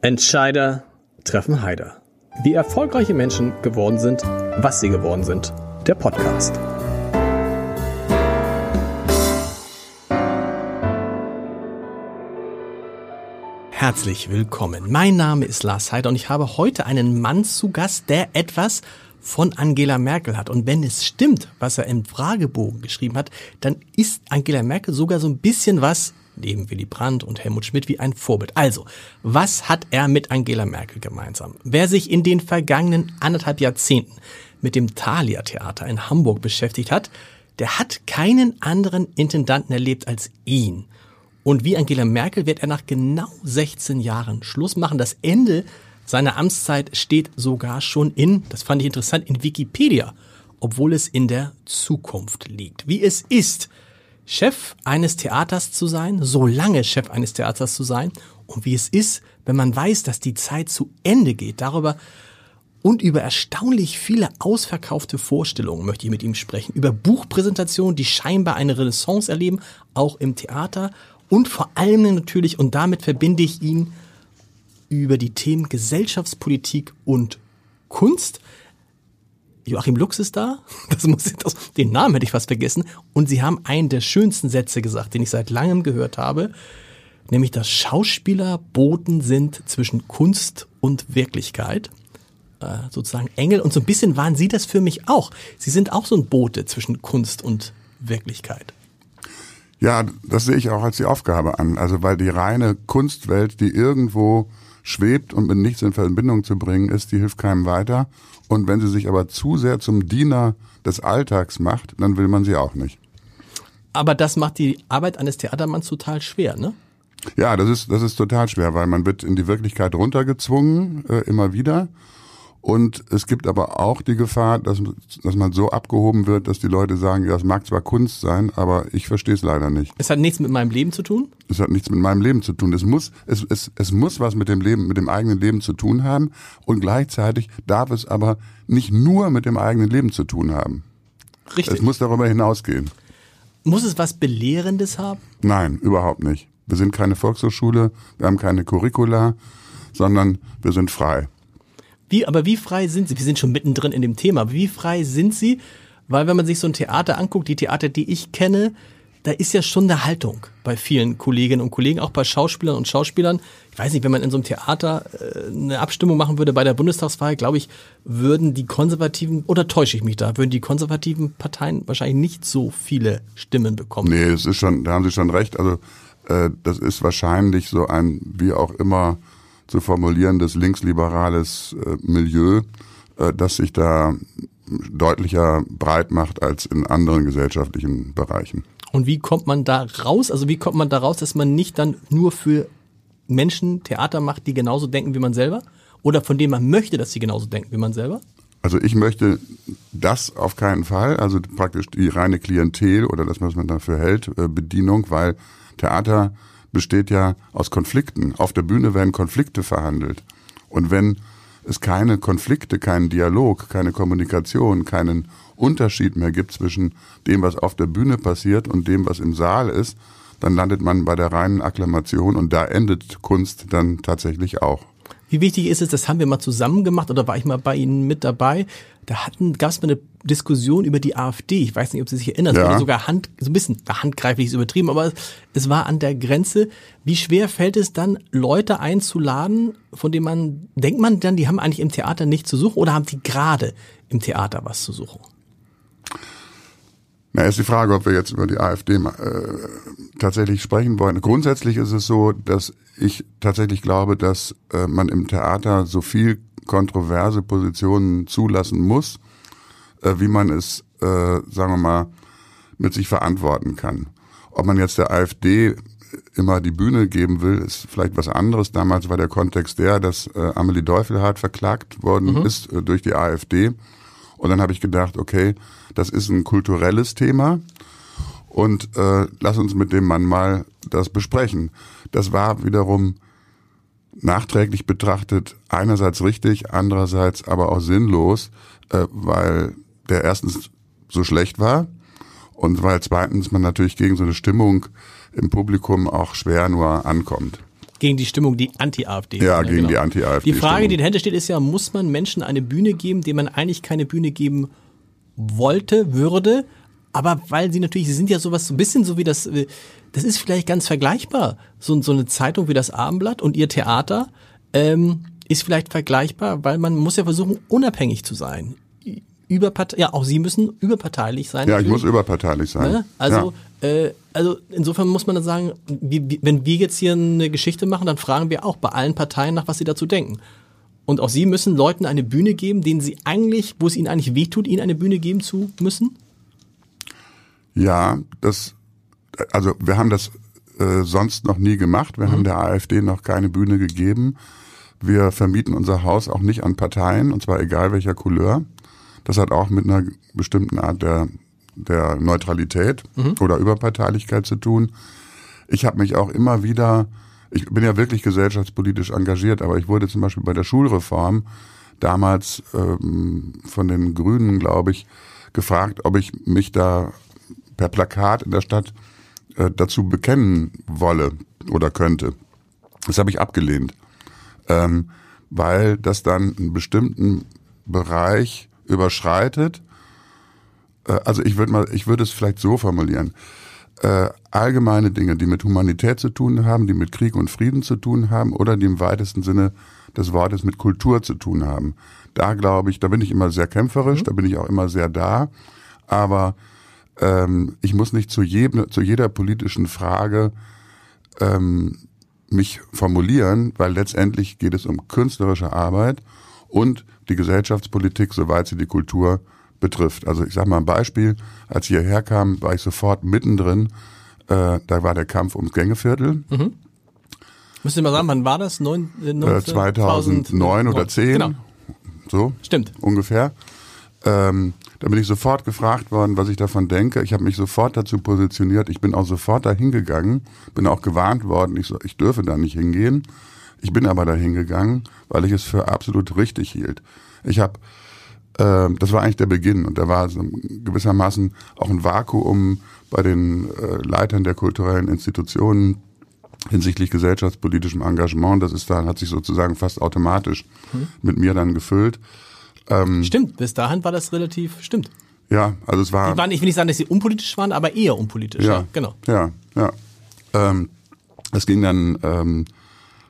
Entscheider treffen Heider. Wie erfolgreiche Menschen geworden sind, was sie geworden sind. Der Podcast. Herzlich willkommen. Mein Name ist Lars Heider und ich habe heute einen Mann zu Gast, der etwas von Angela Merkel hat. Und wenn es stimmt, was er im Fragebogen geschrieben hat, dann ist Angela Merkel sogar so ein bisschen was neben Willy Brandt und Helmut Schmidt wie ein Vorbild. Also, was hat er mit Angela Merkel gemeinsam? Wer sich in den vergangenen anderthalb Jahrzehnten mit dem Thalia Theater in Hamburg beschäftigt hat, der hat keinen anderen Intendanten erlebt als ihn. Und wie Angela Merkel wird er nach genau 16 Jahren Schluss machen. Das Ende seiner Amtszeit steht sogar schon in, das fand ich interessant, in Wikipedia, obwohl es in der Zukunft liegt. Wie es ist, Chef eines Theaters zu sein, so lange Chef eines Theaters zu sein und wie es ist, wenn man weiß, dass die Zeit zu Ende geht. Darüber und über erstaunlich viele ausverkaufte Vorstellungen möchte ich mit ihm sprechen. Über Buchpräsentationen, die scheinbar eine Renaissance erleben, auch im Theater. Und vor allem natürlich, und damit verbinde ich ihn, über die Themen Gesellschaftspolitik und Kunst. Joachim Lux ist da. Das muss das, den Namen hätte ich fast vergessen. Und sie haben einen der schönsten Sätze gesagt, den ich seit langem gehört habe. Nämlich, dass Schauspieler Boten sind zwischen Kunst und Wirklichkeit. Äh, sozusagen Engel. Und so ein bisschen waren sie das für mich auch. Sie sind auch so ein Bote zwischen Kunst und Wirklichkeit. Ja, das sehe ich auch als die Aufgabe an. Also, weil die reine Kunstwelt, die irgendwo schwebt und mit nichts in Verbindung zu bringen ist, die hilft keinem weiter. Und wenn sie sich aber zu sehr zum Diener des Alltags macht, dann will man sie auch nicht. Aber das macht die Arbeit eines Theatermanns total schwer, ne? Ja, das ist, das ist total schwer, weil man wird in die Wirklichkeit runtergezwungen, äh, immer wieder. Und es gibt aber auch die Gefahr, dass, dass man so abgehoben wird, dass die Leute sagen, ja, es mag zwar Kunst sein, aber ich verstehe es leider nicht. Es hat nichts mit meinem Leben zu tun? Es hat nichts mit meinem Leben zu tun. Es muss, es, es, es muss was mit dem Leben, mit dem eigenen Leben zu tun haben. Und gleichzeitig darf es aber nicht nur mit dem eigenen Leben zu tun haben. Richtig. Es muss darüber hinausgehen. Muss es was Belehrendes haben? Nein, überhaupt nicht. Wir sind keine Volkshochschule, wir haben keine Curricula, sondern wir sind frei. Wie, aber wie frei sind Sie? Wir sind schon mittendrin in dem Thema. Wie frei sind Sie? Weil wenn man sich so ein Theater anguckt, die Theater, die ich kenne, da ist ja schon eine Haltung bei vielen Kolleginnen und Kollegen, auch bei Schauspielern und Schauspielern. Ich weiß nicht, wenn man in so einem Theater äh, eine Abstimmung machen würde bei der Bundestagswahl, glaube ich, würden die konservativen, oder täusche ich mich da, würden die konservativen Parteien wahrscheinlich nicht so viele Stimmen bekommen. Nee, das ist schon, da haben Sie schon recht. Also äh, das ist wahrscheinlich so ein, wie auch immer, zu formulierendes linksliberales äh, Milieu, äh, das sich da deutlicher breit macht als in anderen gesellschaftlichen Bereichen. Und wie kommt man da raus? Also wie kommt man da raus, dass man nicht dann nur für Menschen Theater macht, die genauso denken wie man selber? Oder von denen man möchte, dass sie genauso denken wie man selber? Also ich möchte das auf keinen Fall, also praktisch die reine Klientel oder das, was man dafür hält, äh, Bedienung, weil Theater besteht ja aus Konflikten. Auf der Bühne werden Konflikte verhandelt. Und wenn es keine Konflikte, keinen Dialog, keine Kommunikation, keinen Unterschied mehr gibt zwischen dem, was auf der Bühne passiert und dem, was im Saal ist, dann landet man bei der reinen Akklamation und da endet Kunst dann tatsächlich auch. Wie wichtig ist es, das haben wir mal zusammen gemacht oder war ich mal bei Ihnen mit dabei? Da hatten, gab es mal eine Diskussion über die AfD. Ich weiß nicht, ob Sie sich erinnern. Es Ja. wurde sogar Hand, so ein bisschen handgreiflich ist übertrieben, aber es war an der Grenze. Wie schwer fällt es dann, Leute einzuladen, von denen man, denkt man dann, die haben eigentlich im Theater nichts zu suchen oder haben die gerade im Theater was zu suchen? Na, ist die Frage, ob wir jetzt über die AfD äh, tatsächlich sprechen wollen. Grundsätzlich ist es so, dass ich tatsächlich glaube, dass äh, man im Theater so viel kontroverse Positionen zulassen muss, äh, wie man es, äh, sagen wir mal, mit sich verantworten kann. Ob man jetzt der AfD immer die Bühne geben will, ist vielleicht was anderes. Damals war der Kontext der, dass äh, Amelie Deufelhardt verklagt worden ist äh, durch die AfD. Und dann habe ich gedacht, okay, das ist ein kulturelles Thema und äh, lass uns mit dem Mann mal das besprechen. Das war wiederum nachträglich betrachtet einerseits richtig, andererseits aber auch sinnlos, äh, weil der erstens so schlecht war und weil zweitens man natürlich gegen so eine Stimmung im Publikum auch schwer nur ankommt. Gegen die Stimmung, die Anti-AfD. Ja, gegen genau. die Anti-AfD. Die Frage, die dahinter steht, ist ja, muss man Menschen eine Bühne geben, denen man eigentlich keine Bühne geben wollte, würde, aber weil sie natürlich, sie sind ja sowas, so ein bisschen so wie das, äh, das ist vielleicht ganz vergleichbar. So, so eine Zeitung wie das Abendblatt und ihr Theater ähm, ist vielleicht vergleichbar, weil man muss ja versuchen, unabhängig zu sein. Überpartei, ja, auch Sie müssen überparteilich sein. Ja, natürlich. ich muss überparteilich sein. Ne? Also, ja. äh, also insofern muss man dann sagen, wie, wie, wenn wir jetzt hier eine Geschichte machen, dann fragen wir auch bei allen Parteien nach, was sie dazu denken. Und auch Sie müssen Leuten eine Bühne geben, denen Sie eigentlich, wo es ihnen eigentlich wehtut, ihnen eine Bühne geben zu müssen? Ja, das, also wir haben das äh, sonst noch nie gemacht. Wir mhm. haben der AfD noch keine Bühne gegeben. Wir vermieten unser Haus auch nicht an Parteien, und zwar egal welcher Couleur. Das hat auch mit einer bestimmten Art der, der Neutralität mhm. oder Überparteilichkeit zu tun. Ich habe mich auch immer wieder, ich bin ja wirklich gesellschaftspolitisch engagiert, aber ich wurde zum Beispiel bei der Schulreform damals ähm, von den Grünen, glaube ich, gefragt, ob ich mich da per Plakat in der Stadt äh, dazu bekennen wolle oder könnte. Das habe ich abgelehnt, ähm, weil das dann einen bestimmten Bereich überschreitet. Äh, also ich würde mal, ich würde es vielleicht so formulieren: äh, allgemeine Dinge, die mit Humanität zu tun haben, die mit Krieg und Frieden zu tun haben oder die im weitesten Sinne des Wortes mit Kultur zu tun haben. Da glaube ich, da bin ich immer sehr kämpferisch, mhm. da bin ich auch immer sehr da, aber ähm, ich muss nicht zu, jedem, zu jeder politischen Frage ähm, mich formulieren, weil letztendlich geht es um künstlerische Arbeit und die Gesellschaftspolitik, soweit sie die Kultur betrifft. Also ich sage mal ein Beispiel, als ich hierher kam, war ich sofort mittendrin, äh, da war der Kampf ums Gängeviertel. Mhm. Müsst ihr mal sagen, wann war das? Neun, äh, 2009 2009 oder 10? Genau. So. Stimmt. Ungefähr. Ähm, da bin ich sofort gefragt worden, was ich davon denke. Ich habe mich sofort dazu positioniert. Ich bin auch sofort da hingegangen, bin auch gewarnt worden, ich, so, ich dürfe da nicht hingehen. Ich bin aber da hingegangen, weil ich es für absolut richtig hielt. Ich habe, äh, das war eigentlich der Beginn und da war so gewissermaßen auch ein Vakuum bei den äh, Leitern der kulturellen Institutionen hinsichtlich gesellschaftspolitischem Engagement. Das ist da, hat sich sozusagen fast automatisch hm. mit mir dann gefüllt. Ähm, stimmt, bis dahin war das relativ, stimmt. Ja, also es war. Die waren, ich will nicht sagen, dass sie unpolitisch waren, aber eher unpolitisch. Ja, ja genau. Ja, ja. Ähm, es ging dann ähm,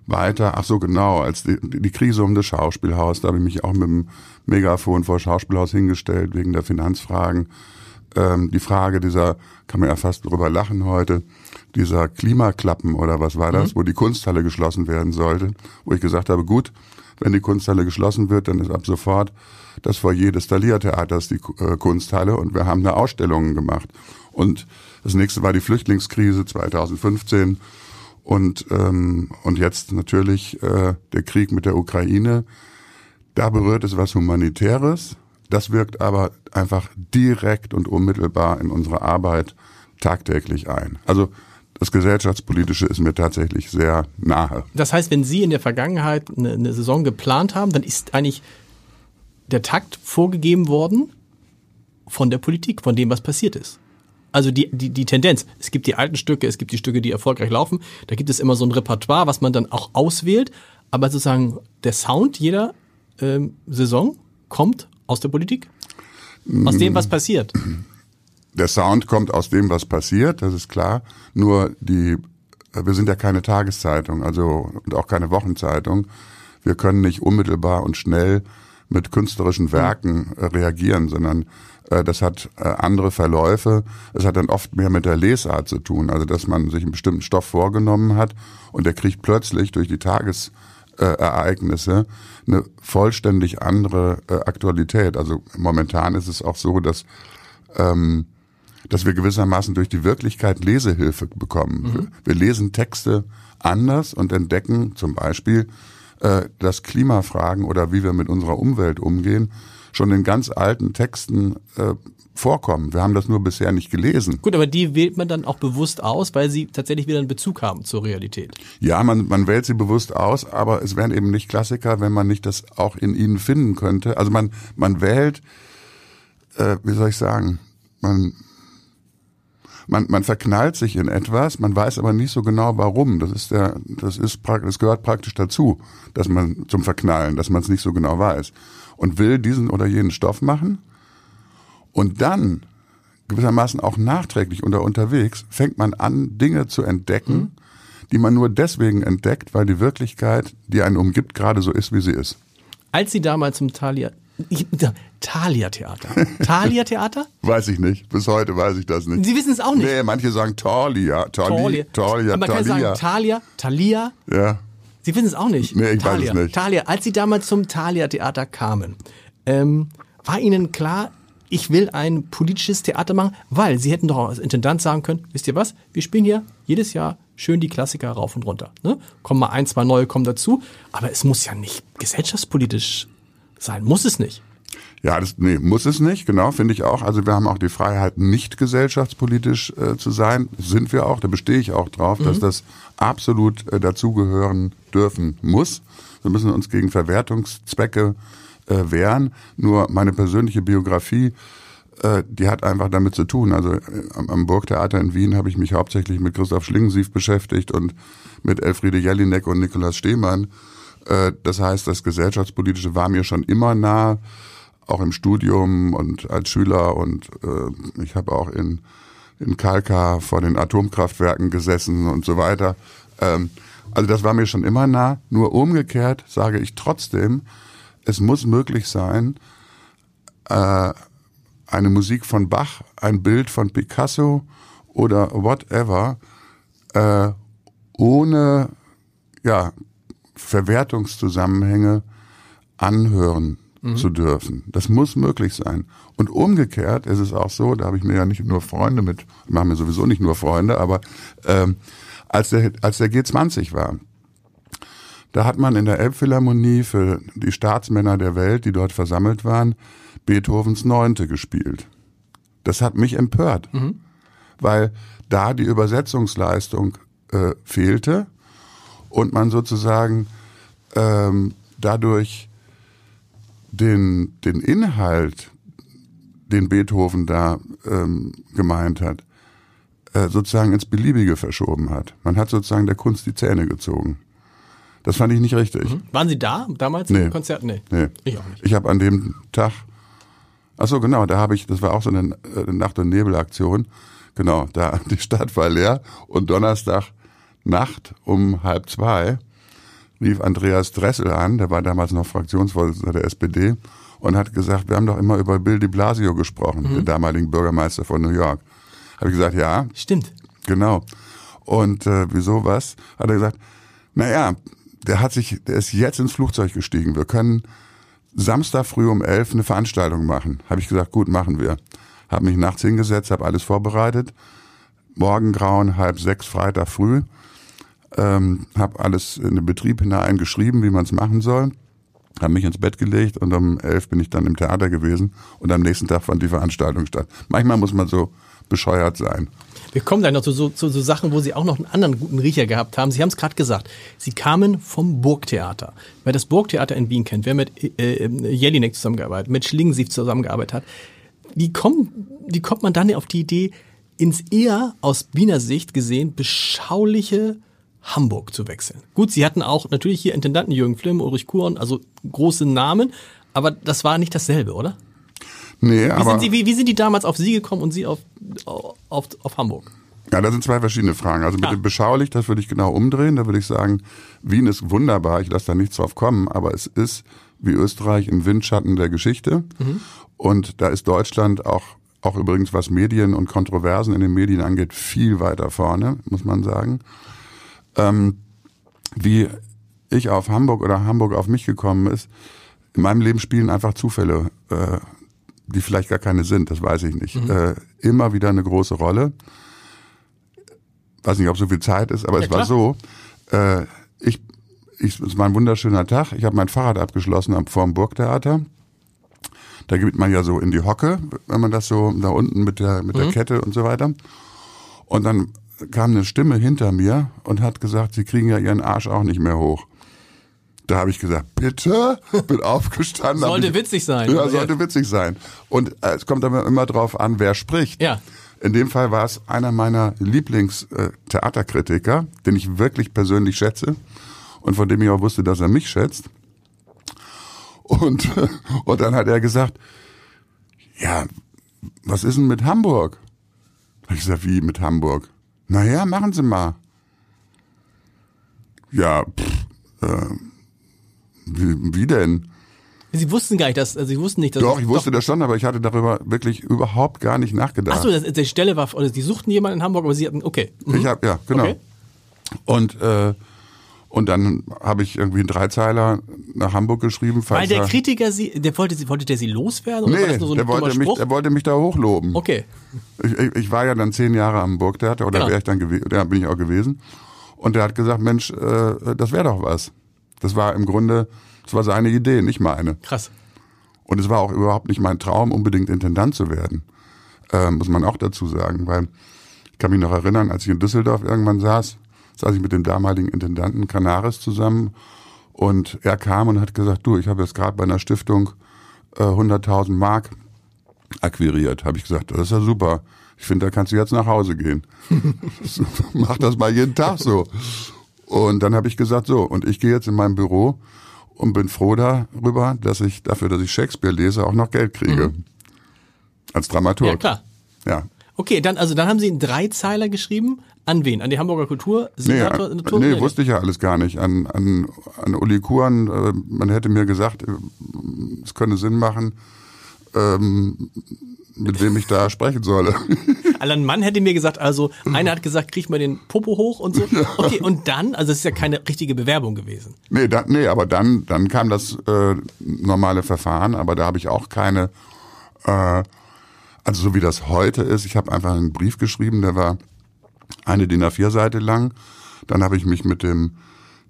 weiter, ach so genau, als die, die Krise um das Schauspielhaus, da habe ich mich auch mit dem Megafon vor Schauspielhaus hingestellt wegen der Finanzfragen. Ähm, die Frage dieser, kann man ja fast drüber lachen heute, dieser Klimaklappen oder was war das, mhm. wo die Kunsthalle geschlossen werden sollte, wo ich gesagt habe, gut, wenn die Kunsthalle geschlossen wird, dann ist ab sofort das Foyer des Thalia-Theaters die äh, Kunsthalle und wir haben da Ausstellungen gemacht. Und das nächste war die Flüchtlingskrise 2015 und, ähm, und jetzt natürlich äh, der Krieg mit der Ukraine. Da berührt es was Humanitäres. Das wirkt aber einfach direkt und unmittelbar in unsere Arbeit tagtäglich ein. Also das Gesellschaftspolitische ist mir tatsächlich sehr nahe. Das heißt, wenn Sie in der Vergangenheit eine, eine Saison geplant haben, dann ist eigentlich der Takt vorgegeben worden von der Politik, von dem, was passiert ist. Also die, die, die Tendenz. Es gibt die alten Stücke, es gibt die Stücke, die erfolgreich laufen. Da gibt es immer so ein Repertoire, was man dann auch auswählt. Aber sozusagen der Sound jeder ähm, Saison kommt aus der Politik? Aus dem, was passiert? der Sound kommt aus dem, was passiert, das ist klar. Nur die, wir sind ja keine Tageszeitung, also und auch keine Wochenzeitung. Wir können nicht unmittelbar und schnell mit künstlerischen Werken äh, reagieren, sondern äh, das hat äh, andere Verläufe. Es hat dann oft mehr mit der Lesart zu tun, also dass man sich einen bestimmten Stoff vorgenommen hat und der kriegt plötzlich durch die Tagesereignisse eine vollständig andere äh, Aktualität. Also momentan ist es auch so, dass ähm, dass wir gewissermaßen durch die Wirklichkeit Lesehilfe bekommen. Mhm. Wir lesen Texte anders und entdecken zum Beispiel, äh, dass Klimafragen oder wie wir mit unserer Umwelt umgehen schon in ganz alten Texten äh, vorkommen. Wir haben das nur bisher nicht gelesen. Gut, aber die wählt man dann auch bewusst aus, weil sie tatsächlich wieder einen Bezug haben zur Realität. Ja, man, man wählt sie bewusst aus, aber es wären eben nicht Klassiker, wenn man nicht das auch in ihnen finden könnte. Also man, man wählt, äh, wie soll ich sagen, man man, man verknallt sich in etwas, man weiß aber nicht so genau warum. Das ist der, das ist praktisch, das gehört praktisch dazu, dass man zum Verknallen, dass man es nicht so genau weiß. Und will diesen oder jenen Stoff machen. Und dann, gewissermaßen auch nachträglich oder unterwegs, fängt man an, Dinge zu entdecken, mhm. die man nur deswegen entdeckt, weil die Wirklichkeit, die einen umgibt, gerade so ist, wie sie ist. Als Sie damals zum Thalia Thalia Theater. Thalia Theater? weiß ich nicht. Bis heute weiß ich das nicht. Sie wissen es auch nicht. Nee, manche sagen Thalia. Thalia. Thalia. Man kann sagen Thalia, Thalia. Ja. Sie wissen es auch nicht. Nee, ich Thalia. weiß es nicht. Thalia. Als Sie damals zum Thalia Theater kamen, ähm, war Ihnen klar, ich will ein politisches Theater machen, weil Sie hätten doch als Intendant sagen können, wisst ihr was, wir spielen hier jedes Jahr schön die Klassiker rauf und runter. Ne? Kommen mal ein, zwei neue kommen dazu, aber es muss ja nicht gesellschaftspolitisch sein. Muss es nicht. Ja, das nee, muss es nicht, genau, finde ich auch. Also wir haben auch die Freiheit, nicht gesellschaftspolitisch äh, zu sein. Sind wir auch, da bestehe ich auch drauf, mhm. dass das absolut äh, dazugehören dürfen muss. Wir müssen uns gegen Verwertungszwecke äh, wehren. Nur meine persönliche Biografie, äh, die hat einfach damit zu tun. Also äh, am, Burgtheater in Wien habe ich mich hauptsächlich mit Christoph Schlingensief beschäftigt und mit Elfriede Jelinek und Nikolaus Stehmann. Äh, das heißt, das Gesellschaftspolitische war mir schon immer nah, auch im Studium und als Schüler. Und äh, ich habe auch in, in Kalka vor den Atomkraftwerken gesessen und so weiter. Ähm, also das war mir schon immer nah. Nur umgekehrt sage ich trotzdem, es muss möglich sein, äh, eine Musik von Bach, ein Bild von Picasso oder whatever, äh, ohne ja, Verwertungszusammenhänge anhören mhm. zu dürfen. Das muss möglich sein. Und umgekehrt ist es auch so, da habe ich mir ja nicht nur Freunde mit, machen mir sowieso nicht nur Freunde, aber ähm, als der, als der G20 war, da hat man in der Elbphilharmonie für die Staatsmänner der Welt, die dort versammelt waren, Beethovens Neunte gespielt. Das hat mich empört, mhm. weil da die Übersetzungsleistung äh, fehlte und man sozusagen ähm, dadurch den, den Inhalt, den Beethoven da ähm, gemeint hat, äh, sozusagen ins Beliebige verschoben hat. Man hat sozusagen der Kunst die Zähne gezogen. Das fand ich nicht richtig. Mhm. Waren Sie da damals nee. im Konzert? Nee. nee. Ich auch nicht. Ich habe an dem Tag, ach so genau, da habe ich, das war auch so eine, eine Nacht- und Nebelaktion. Genau, da die Stadt war leer und Donnerstag Nacht um halb zwei rief Andreas Dressel an, der war damals noch Fraktionsvorsitzender der SPD und hat gesagt, wir haben doch immer über Bill de Blasio gesprochen, mhm. den damaligen Bürgermeister von New York. Habe ich gesagt, ja. Stimmt. Genau. Und äh, wieso was? Hat er gesagt, naja, der hat sich, der ist jetzt ins Flugzeug gestiegen. Wir können Samstag früh um elf eine Veranstaltung machen. Habe ich gesagt, gut, machen wir. Habe mich nachts hingesetzt, habe alles vorbereitet. Morgengrauen, halb sechs, Freitag früh ähm, habe alles in den Betrieb hinein geschrieben, wie man es machen soll, habe mich ins Bett gelegt und um elf bin ich dann im Theater gewesen und am nächsten Tag fand die Veranstaltung statt. Manchmal muss man so bescheuert sein. Wir kommen dann noch zu so, zu so Sachen, wo Sie auch noch einen anderen guten Riecher gehabt haben. Sie haben es gerade gesagt. Sie kamen vom Burgtheater. Wer das Burgtheater in Wien kennt, wer mit äh, äh Jelinek zusammengearbeitet, mit Schlingensief zusammengearbeitet hat, die kommen, die kommt man dann auf die Idee, ins eher aus Wiener Sicht gesehen beschauliche Hamburg zu wechseln. Gut, sie hatten auch natürlich hier Intendanten Jürgen Flimm, Ulrich Kuhn, also große Namen, aber das war nicht dasselbe, oder? Nee, wie aber. Sind sie, wie, wie sind die damals auf Sie gekommen und Sie auf, auf, auf Hamburg? Ja, das sind zwei verschiedene Fragen. Also mit ah. dem beschaulich, das würde ich genau umdrehen. Da würde ich sagen, Wien ist wunderbar, ich lasse da nichts drauf kommen, aber es ist wie Österreich im Windschatten der Geschichte. Mhm. Und da ist Deutschland auch, auch übrigens was Medien und Kontroversen in den Medien angeht, viel weiter vorne, muss man sagen ähm, wie ich auf Hamburg oder Hamburg auf mich gekommen ist. In meinem Leben spielen einfach Zufälle, äh, die vielleicht gar keine sind, das weiß ich nicht. Mhm. Äh, immer wieder eine große Rolle. Weiß nicht, ob so viel Zeit ist, aber ja, es klar. war so. Äh, ich, ich, es war ein wunderschöner Tag. Ich habe mein Fahrrad abgeschlossen am vorm Burgtheater. Da geht man ja so in die Hocke, wenn man das so da unten mit der mit mhm. der Kette und so weiter. Und dann kam eine Stimme hinter mir und hat gesagt, Sie kriegen ja Ihren Arsch auch nicht mehr hoch. Da habe ich gesagt, bitte? Bin aufgestanden. sollte ich, witzig sein. Ja, sollte witzig sein. Und äh, es kommt aber immer drauf an, wer spricht. Ja. In dem Fall war es einer meiner Lieblingstheaterkritiker, den ich wirklich persönlich schätze und von dem ich auch wusste, dass er mich schätzt. Und, und dann hat er gesagt, ja, was ist denn mit Hamburg? Hab ich gesagt, wie mit Hamburg? Naja, machen Sie mal. Ja, pff, äh, wie, wie denn? Sie wussten gar nicht, dass, also Sie wussten nicht, dass Doch, ich wusste das schon, aber ich hatte darüber wirklich überhaupt gar nicht nachgedacht. Achso, die Stelle war, oder Sie suchten jemanden in Hamburg, aber Sie hatten, okay. Mhm. Ich habe ja, genau. Okay. Und äh, und dann habe ich irgendwie einen Dreizeiler nach Hamburg geschrieben. Weil der er- Kritiker Sie, der wollte, Sie- wollte der Sie loswerden? Oder war Nee, so ein der, wollte mich, der wollte mich da hochloben. Okay. Ich, ich, ich war ja dann zehn Jahre am Burgtheater oder Genau. wäre ich dann gewesen, da bin ich auch gewesen. Und der hat gesagt, Mensch, äh, das wäre doch was. Das war im Grunde, das war seine Idee, nicht meine. Krass. Und es war auch überhaupt nicht mein Traum, unbedingt Intendant zu werden. Äh, muss man auch dazu sagen, weil ich kann mich noch erinnern, als ich in Düsseldorf irgendwann saß, saß ich mit dem damaligen Intendanten Canaris zusammen und er kam und hat gesagt, du, ich habe jetzt gerade bei einer Stiftung äh, 100.000 Mark akquiriert. Habe ich gesagt, das ist ja super. Ich finde, da kannst du jetzt nach Hause gehen. Mach das mal jeden Tag so. Und dann habe ich gesagt, so, und ich gehe jetzt in mein Büro und bin froh darüber, dass ich dafür, dass ich Shakespeare lese, auch noch Geld kriege. Als Dramaturg. Ja, klar. Ja. Okay, dann, also dann haben Sie einen Dreizeiler geschrieben. An wen? An die Hamburger Kultur? Nee, an, nee, wusste ich ja alles gar nicht. An, an, an Uli Kuhn, äh, man hätte mir gesagt, äh, es könne Sinn machen, ähm, mit wem ich da sprechen solle. Alan Mann hätte mir gesagt, also einer hat gesagt, krieg mal den Popo hoch und so. Okay, und dann, also es ist ja keine richtige Bewerbung gewesen. Nee, da, nee, aber dann, dann kam das äh, normale Verfahren, aber da habe ich auch keine, äh, also so wie das heute ist, ich habe einfach einen Brief geschrieben, der war eine DIN A4-Seite lang. Dann habe ich mich mit dem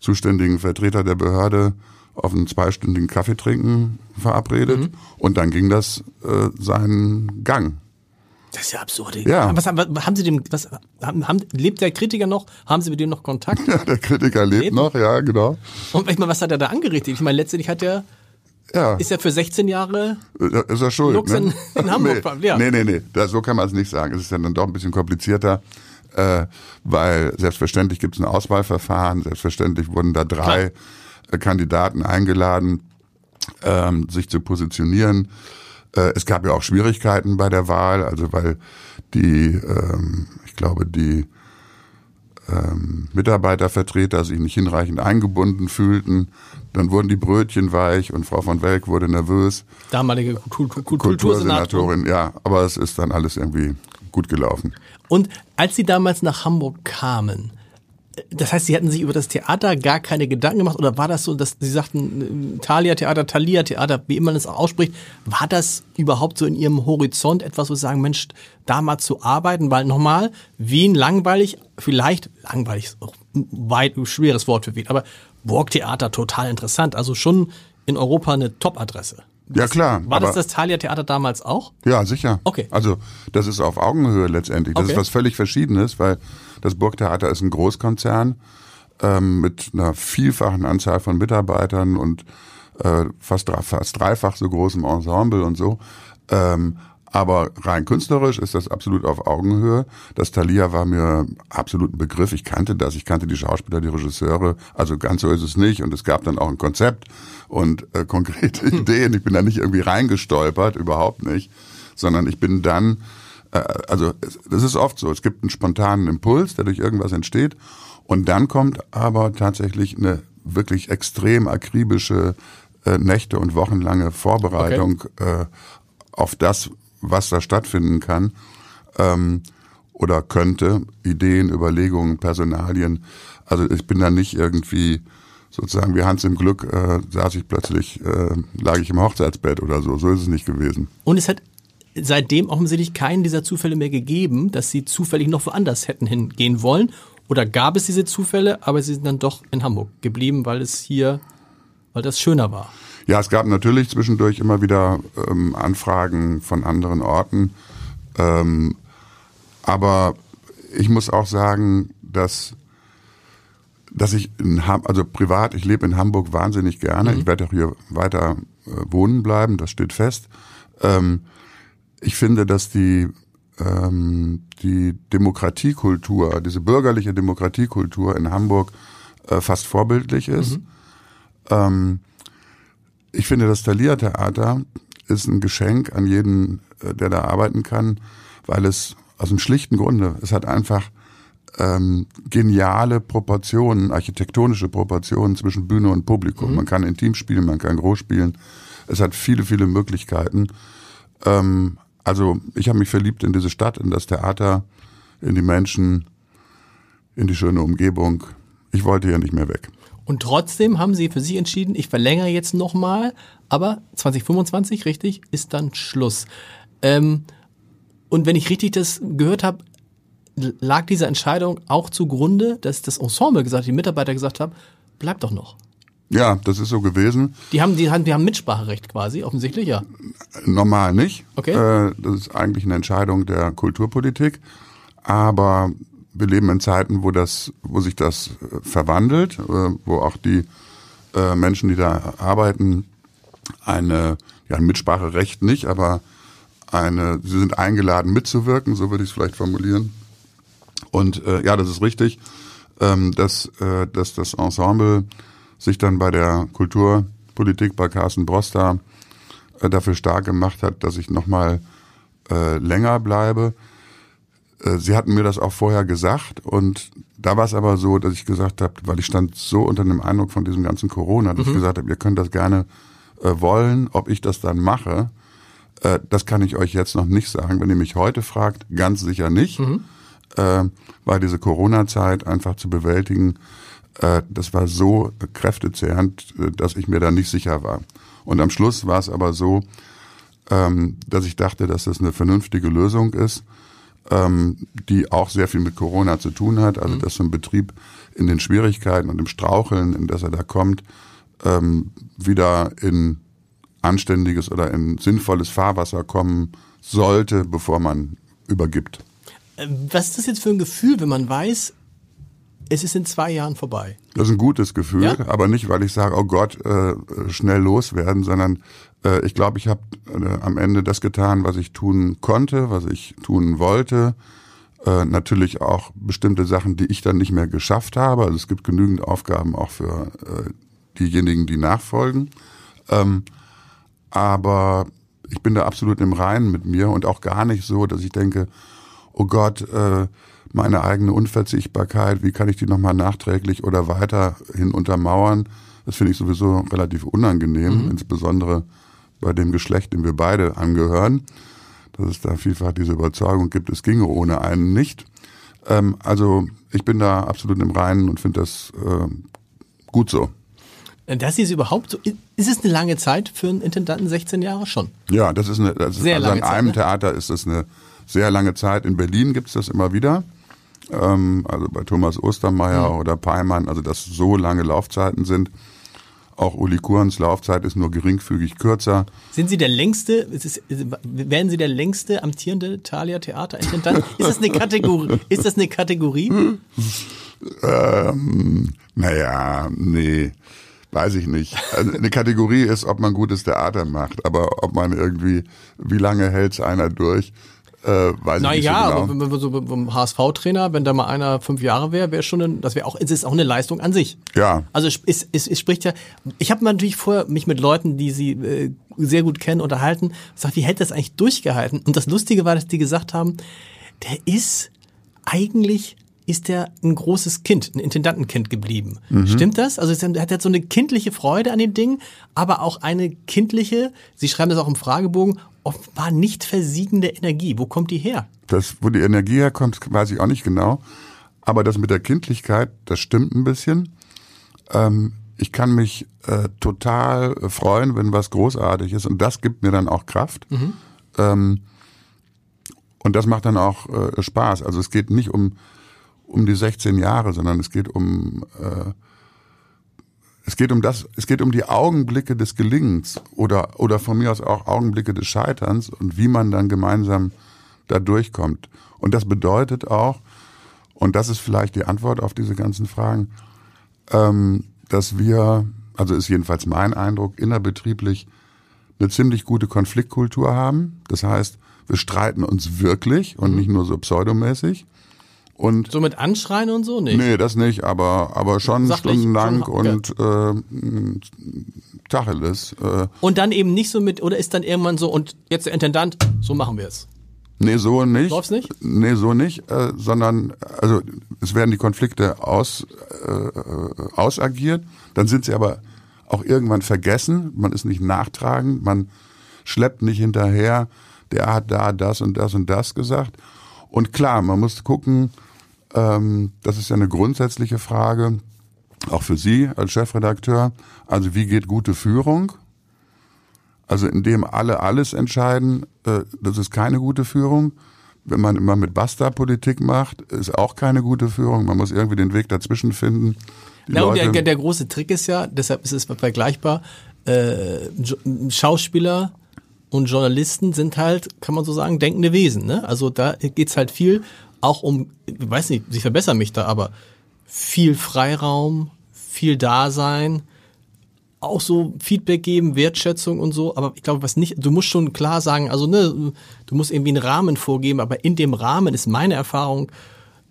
zuständigen Vertreter der Behörde auf einen zweistündigen Kaffee trinken verabredet und dann ging das äh, seinen Gang. Das ist ja absurd. Ja. Was, haben- was haben Sie dem, was, haben, haben, lebt der Kritiker noch? Haben Sie mit dem noch Kontakt? Ja, der Kritiker lebt Lebt? noch, ja, genau. Und ich meine, was hat er da angerichtet? Ich meine, letztendlich hat er, Ja. ist er für 16 Jahre, Da Ist er schuld, Lux ne? in- in Hamburg, nee, ja. nee, nee, nee, das, so kann man es nicht sagen. Es ist ja dann doch ein bisschen komplizierter, äh, weil selbstverständlich gibt es ein Auswahlverfahren, selbstverständlich wurden da drei äh, Kandidaten eingeladen, ähm, sich zu positionieren. Äh, es gab ja auch Schwierigkeiten bei der Wahl, also weil die, ähm, ich glaube, die ähm, Mitarbeitervertreter sich nicht hinreichend eingebunden fühlten. Dann wurden die Brötchen weich und Frau von Welk wurde nervös. damalige Kultur, Kultur, Kultursenatorin. Ja, aber es ist dann alles irgendwie gut gelaufen. Und als Sie damals nach Hamburg kamen, das heißt, Sie hatten sich über das Theater gar keine Gedanken gemacht oder war das so, dass Sie sagten, äh, Thalia Theater, Thalia Theater, wie immer man es auch ausspricht, war das überhaupt so in Ihrem Horizont etwas, wo Sie sagen, Mensch, da mal zu arbeiten, weil nochmal, Wien langweilig, vielleicht langweilig ist auch ein weit schweres Wort für Wien, aber Burgtheater total interessant, also schon in Europa eine Top-Adresse. Ja, klar, War das das Thalia Theater damals auch? Ja, sicher. Okay. Also das ist auf Augenhöhe letztendlich. Das Okay. ist was völlig Verschiedenes, weil das Burgtheater ist ein Großkonzern ähm, mit einer vielfachen Anzahl von Mitarbeitern und äh, fast, fast dreifach so großem Ensemble und so. Ähm, aber rein künstlerisch ist das absolut auf Augenhöhe. Das Thalia war mir absolut ein Begriff. Ich kannte das. Ich kannte die Schauspieler, die Regisseure. Also ganz so ist es nicht. Und es gab dann auch ein Konzept und äh, konkrete Ideen. Ich bin da nicht irgendwie reingestolpert, überhaupt nicht. Sondern ich bin dann, äh, also es- das ist oft so. Es gibt einen spontanen Impuls, der durch irgendwas entsteht. Und dann kommt aber tatsächlich eine wirklich extrem akribische äh, Nächte und wochenlange Vorbereitung äh, auf das, was da stattfinden kann ähm, oder könnte, Ideen, Überlegungen, Personalien. Also ich bin da nicht irgendwie sozusagen wie Hans im Glück, äh, saß ich plötzlich, äh, lag ich im Hochzeitsbett oder so. So ist es nicht gewesen. Und es hat seitdem offensichtlich keinen dieser Zufälle mehr gegeben, dass sie zufällig noch woanders hätten hingehen wollen. Oder gab es diese Zufälle, aber sie sind dann doch in Hamburg geblieben, weil es hier, weil das schöner war. Ja, es gab natürlich zwischendurch immer wieder ähm, Anfragen von anderen Orten. Ähm, aber ich muss auch sagen, dass, dass ich in Ham also privat, ich lebe in Hamburg wahnsinnig gerne. Ich werde auch hier weiter äh, wohnen bleiben, das steht fest. Ähm, ich finde, dass die ähm, die Demokratiekultur, diese bürgerliche Demokratiekultur in Hamburg äh, fast vorbildlich ist. Mhm. Ähm, ich finde, das Thalia-Theater ist ein Geschenk an jeden, äh, der da arbeiten kann, weil es aus einem schlichten Grunde, es hat einfach ähm, geniale Proportionen, architektonische Proportionen zwischen Bühne und Publikum. Mhm. Man kann intim spielen, man kann groß spielen. Es hat viele, viele Möglichkeiten. Ähm, also ich habe mich verliebt in diese Stadt, in das Theater, in die Menschen, in die schöne Umgebung. Ich wollte hier nicht mehr weg. Und trotzdem haben Sie für sich entschieden, ich verlängere jetzt nochmal, aber 2025, richtig, ist dann Schluss. Ähm, und wenn ich richtig das gehört habe, lag diese Entscheidung auch zugrunde, dass das Ensemble gesagt, die Mitarbeiter gesagt haben, bleib doch noch. Ja, das ist so gewesen. Die haben, die haben, die haben Mitspracherecht quasi, offensichtlich, ja. Normal nicht. Okay. Äh, das ist eigentlich eine Entscheidung der Kulturpolitik. Aber wir leben in Zeiten, wo das, wo sich das äh, verwandelt, äh, wo auch die Menschen, die da arbeiten, eine, ja, ein Mitspracherecht nicht, aber eine, sie sind eingeladen mitzuwirken, so würde ich es vielleicht formulieren. Und äh, ja, das ist richtig, ähm, dass, äh, dass das Ensemble sich dann bei der Kulturpolitik bei Carsten Broster äh, dafür stark gemacht hat, dass ich nochmal äh, länger bleibe. Äh, sie hatten mir das auch vorher gesagt und da war es aber so, dass ich gesagt habe, weil ich stand so unter dem Eindruck von diesem ganzen Corona, dass mhm. ich gesagt habe, ihr könnt das gerne äh, wollen, ob ich das dann mache. Äh, das kann ich euch jetzt noch nicht sagen. Wenn ihr mich heute fragt, ganz sicher nicht. Mhm äh, war diese Corona-Zeit einfach zu bewältigen. Äh, das war so kräftezehrend, äh, dass ich mir da nicht sicher war. Und am Schluss war es aber so, ähm, dass ich dachte, dass das eine vernünftige Lösung ist, ähm, die auch sehr viel mit Corona zu tun hat. Also mhm. dass so ein Betrieb in den Schwierigkeiten und im Straucheln, in das er da kommt, ähm, wieder in anständiges oder in sinnvolles Fahrwasser kommen sollte, bevor man übergibt. Was ist das jetzt für ein Gefühl, wenn man weiß, es ist in zwei Jahren vorbei? Das ist ein gutes Gefühl, ja? aber nicht, weil ich sage, oh Gott, äh, schnell loswerden, sondern äh, ich glaube, ich habe äh, am Ende das getan, was ich tun konnte, was ich tun wollte. Äh, natürlich auch bestimmte Sachen, die ich dann nicht mehr geschafft habe. Also es gibt genügend Aufgaben auch für äh, diejenigen, die nachfolgen. Ähm, aber ich bin da absolut im Reinen mit mir und auch gar nicht so, dass ich denke, oh Gott, äh, meine eigene Unverzichtbarkeit, wie kann ich die nochmal nachträglich oder weiterhin untermauern? Das finde ich sowieso relativ unangenehm, mhm. insbesondere bei dem Geschlecht, dem wir beide angehören, dass es da vielfach diese Überzeugung gibt, es ginge ohne einen nicht. Ähm, also ich bin da absolut im Reinen und finde das äh, gut so. Das ist überhaupt so. Ist es eine lange Zeit für einen Intendanten 16 Jahre schon? Ja, das ist eine. Das ist, Sehr also lange an einem Zeit, ne? Theater ist es eine sehr lange Zeit. In Berlin gibt's das immer wieder. Ähm, also bei Thomas Ostermeier mhm. oder Peimann, also dass so lange Laufzeiten sind. Auch Uli Kurens Laufzeit ist nur geringfügig kürzer. Sind Sie der längste, ist es, werden Sie der längste amtierende Thalia Theaterintendant? Ist das eine Kategorie? Ist das eine Kategorie? ähm, naja, nee, weiß ich nicht. Also eine Kategorie ist, ob man gutes Theater macht, aber ob man irgendwie, wie lange hält's einer durch? Äh, weiß Na ich nicht ja, so genau. aber so beim HSV-Trainer, wenn da mal einer fünf Jahre wäre, wäre schon, ein, das wäre auch, es ist auch eine Leistung an sich. Ja. Also es, es, es, es spricht ja, ich habe natürlich vorher mich mit Leuten, die sie äh, sehr gut kennen, unterhalten, gesagt, wie hätte das eigentlich durchgehalten? Und das Lustige war, dass die gesagt haben, der ist eigentlich ist der ein großes Kind, ein Intendantenkind geblieben. Mhm. Stimmt das? Also er hat jetzt so eine kindliche Freude an dem Ding, aber auch eine kindliche, Sie schreiben das auch im Fragebogen, offenbar nicht versiegende Energie. Wo kommt die her? Das, wo die Energie herkommt, weiß ich auch nicht genau. Aber das mit der Kindlichkeit, das stimmt ein bisschen. Ähm, ich kann mich äh, total freuen, wenn was großartig ist. Und das gibt mir dann auch Kraft. Mhm. Ähm, und das macht dann auch äh, Spaß. Also es geht nicht um um die 16 Jahre, sondern es geht um äh, es geht um das, es geht um die Augenblicke des Gelingens oder oder von mir aus auch Augenblicke des Scheiterns und wie man dann gemeinsam da durchkommt. Und das bedeutet auch, und das ist vielleicht die Antwort auf diese ganzen Fragen, ähm, dass wir, also ist jedenfalls mein Eindruck, innerbetrieblich eine ziemlich gute Konfliktkultur haben. Das heißt, wir streiten uns wirklich und nicht nur so pseudomäßig. Und So mit Anschreien und so? Nicht. nee, das nicht, aber aber schon Sachlich, stundenlang schon, und äh, Tacheles. Äh, Und dann eben nicht so mit, oder ist dann irgendwann so, und jetzt der Intendant, so machen wir es. Nee, so nicht. Läuft's nicht? Nee, so nicht, äh, sondern also es werden die Konflikte aus, äh, ausagiert, dann sind sie aber auch irgendwann vergessen, man ist nicht nachtragend, man schleppt nicht hinterher, der hat da das und das und das gesagt. Und klar, man muss gucken, ähm, das ist ja eine grundsätzliche Frage, auch für Sie als Chefredakteur, also wie geht gute Führung? Also indem alle alles entscheiden, äh, das ist keine gute Führung. Wenn man immer mit Basta-Politik macht, ist auch keine gute Führung. Man muss irgendwie den Weg dazwischen finden. Die Na, und der, Leute- der, der große Trick ist ja, deshalb ist es vergleichbar, äh, Schauspieler und Journalisten sind halt, kann man so sagen, denkende Wesen. Ne? Also da geht's halt viel auch um, weiß nicht, sie verbessern mich da, aber viel Freiraum, viel Dasein, auch so Feedback geben, Wertschätzung und so, aber ich glaube, was nicht, du musst schon klar sagen, also ne, du musst irgendwie einen Rahmen vorgeben, aber in dem Rahmen ist meine Erfahrung,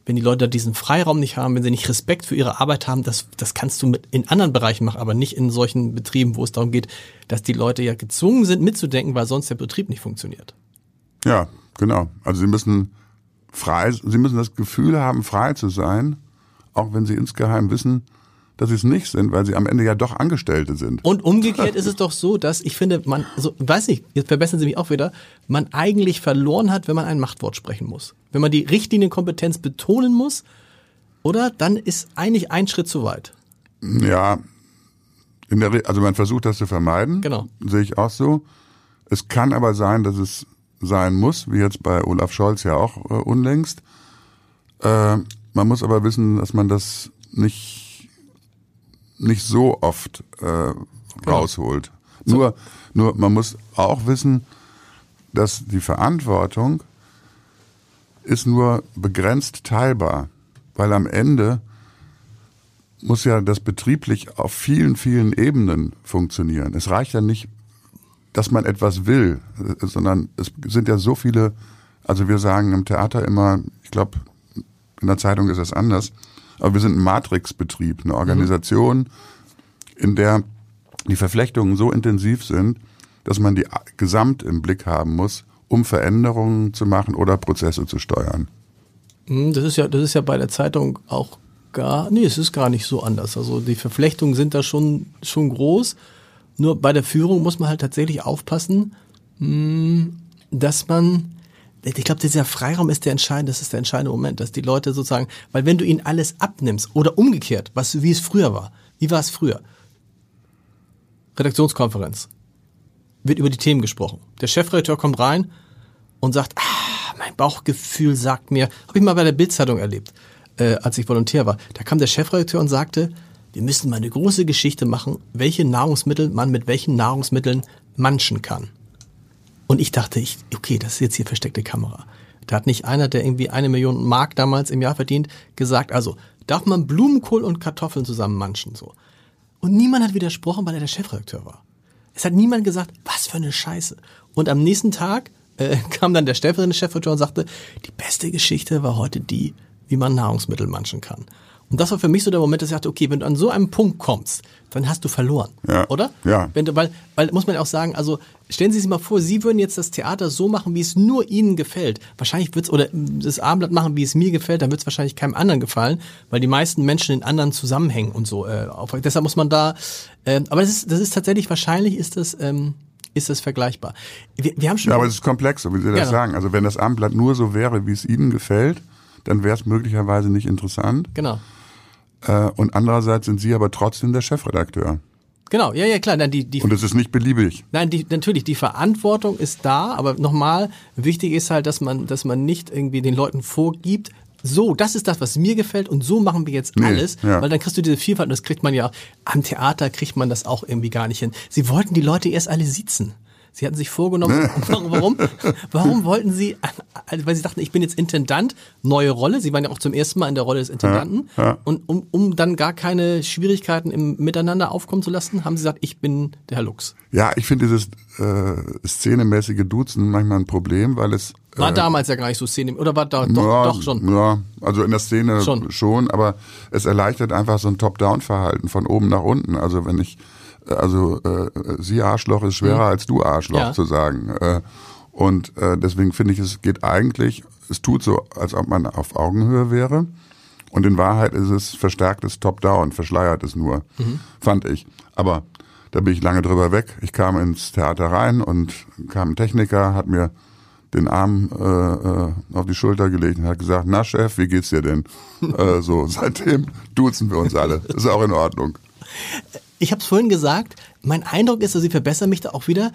wenn die Leute diesen Freiraum nicht haben, wenn sie nicht Respekt für ihre Arbeit haben, das, das kannst du mit in anderen Bereichen machen, aber nicht in solchen Betrieben, wo es darum geht, dass die Leute ja gezwungen sind mitzudenken, weil sonst der Betrieb nicht funktioniert. Ja, genau. Also sie müssen frei, sie müssen das Gefühl haben, frei zu sein, auch wenn sie insgeheim wissen, dass sie es nicht sind, weil sie am Ende ja doch Angestellte sind. Und umgekehrt ist es doch so, dass ich finde, man, so, weiß nicht, jetzt verbessern Sie mich auch wieder, man eigentlich verloren hat, wenn man ein Machtwort sprechen muss. Wenn man die Richtlinienkompetenz betonen muss, oder? Dann ist eigentlich ein Schritt zu weit. Ja, in der, also man versucht das zu vermeiden. Genau. Sehe ich auch so. Es kann aber sein, dass es sein muss, wie jetzt bei Olaf Scholz ja auch äh, unlängst. Äh, man muss aber wissen, dass man das nicht nicht so oft äh, rausholt. Nur, nur man muss auch wissen, dass die Verantwortung ist nur begrenzt teilbar, weil am Ende muss ja das betrieblich auf vielen, vielen Ebenen funktionieren. Es reicht ja nicht, dass man etwas will, sondern es sind ja so viele, also wir sagen im Theater immer, ich glaube, in der Zeitung ist das anders, aber wir sind ein Matrixbetrieb, eine Organisation, in der die Verflechtungen so intensiv sind, dass man die gesamt im Blick haben muss, um Veränderungen zu machen oder Prozesse zu steuern. Hm, Das ist ja, das ist ja bei der Zeitung auch gar, nee, es ist gar nicht so anders. Also die Verflechtungen sind da schon, schon groß. Nur bei der Führung muss man halt tatsächlich aufpassen, hm, dass man, ich glaube, dieser Freiraum ist der entscheidende, das ist der entscheidende Moment, dass die Leute sozusagen, weil wenn du ihnen alles abnimmst oder umgekehrt, was, wie es früher war, wie war es früher? Redaktionskonferenz. Wird über die Themen gesprochen. Der Chefredakteur kommt rein und sagt, ah, mein Bauchgefühl sagt mir, habe ich mal bei der Bildzeitung erlebt, äh, als ich Volontär war. Da kam der Chefredakteur und sagte, wir müssen mal eine große Geschichte machen, welche Nahrungsmittel man mit welchen Nahrungsmitteln manchen kann. Und ich dachte, ich, okay, das ist jetzt hier versteckte Kamera. Da hat nicht einer, der irgendwie eine Million Mark damals im Jahr verdient, gesagt, also darf man Blumenkohl und Kartoffeln zusammen manchen so. Und niemand hat widersprochen, weil er der Chefredakteur war. Es hat niemand gesagt, was für eine Scheiße. Und am nächsten Tag äh, kam dann der stellvertretende Chefredakteur und sagte, die beste Geschichte war heute die, wie man Nahrungsmittel manchen kann. Und das war für mich so der Moment, dass ich dachte, okay, wenn du an so einen Punkt kommst, dann hast du verloren, Ja. oder? Ja. Wenn du, weil, weil muss man auch sagen, also stellen Sie sich mal vor, Sie würden jetzt das Theater so machen, wie es nur Ihnen gefällt. Wahrscheinlich wird's oder das Abendblatt machen, wie es mir gefällt, dann wird's wahrscheinlich keinem anderen gefallen, weil die meisten Menschen in anderen Zusammenhängen und so. Äh, auf, deshalb muss man da. Äh, aber das ist, das ist tatsächlich wahrscheinlich ist das ähm, ist das vergleichbar. Wir, wir haben schon. Ja, aber es ist komplex, so wie Sie das Genau. sagen. Also wenn das Abendblatt nur so wäre, wie es Ihnen gefällt, dann wäre es möglicherweise nicht interessant. genau. Äh, und andererseits sind Sie aber trotzdem der Chefredakteur. Genau, ja, ja, klar. Nein, die, die, Und es ist nicht beliebig. Nein, die, natürlich, die Verantwortung ist da, aber nochmal, wichtig ist halt, dass man, dass man nicht irgendwie den Leuten vorgibt, so, das ist das, was mir gefällt und so machen wir jetzt Nee, alles, ja. weil dann kriegst du diese Vielfalt und das kriegt man ja, am Theater kriegt man das auch irgendwie gar nicht hin. Sie wollten die Leute erst alle sitzen. Sie hatten sich vorgenommen, warum, warum wollten Sie, also weil Sie dachten, ich bin jetzt Intendant, neue Rolle, Sie waren ja auch zum ersten Mal in der Rolle des Intendanten Ja, ja. und um, um dann gar keine Schwierigkeiten im Miteinander aufkommen zu lassen, haben Sie gesagt, ich bin der Herr Lux. Ja, ich finde dieses äh, szenemäßige Duzen manchmal ein Problem, weil es War äh, damals ja gar nicht so Szene, oder war da doch, ja, doch schon? Ja, also in der Szene Schon. schon. aber es erleichtert einfach so ein Top-Down-Verhalten von oben nach unten. Also wenn ich, also äh, sie Arschloch ist schwerer als du Arschloch Mhm. Ja. zu sagen. Äh, und äh, deswegen finde ich, es geht eigentlich, es tut so, als ob man auf Augenhöhe wäre. Und in Wahrheit ist es verstärktes Top-Down, verschleiert es nur, Mhm. fand ich. Aber da bin ich lange drüber weg. Ich kam ins Theater rein und kam ein Techniker, hat mir den Arm äh, äh, auf die Schulter gelegt und hat gesagt, na Chef, wie geht's dir denn? äh, so, seitdem duzen wir uns alle. Ist auch in Ordnung. Ich habe es vorhin gesagt, mein Eindruck ist, dass Sie verbessern mich da auch wieder,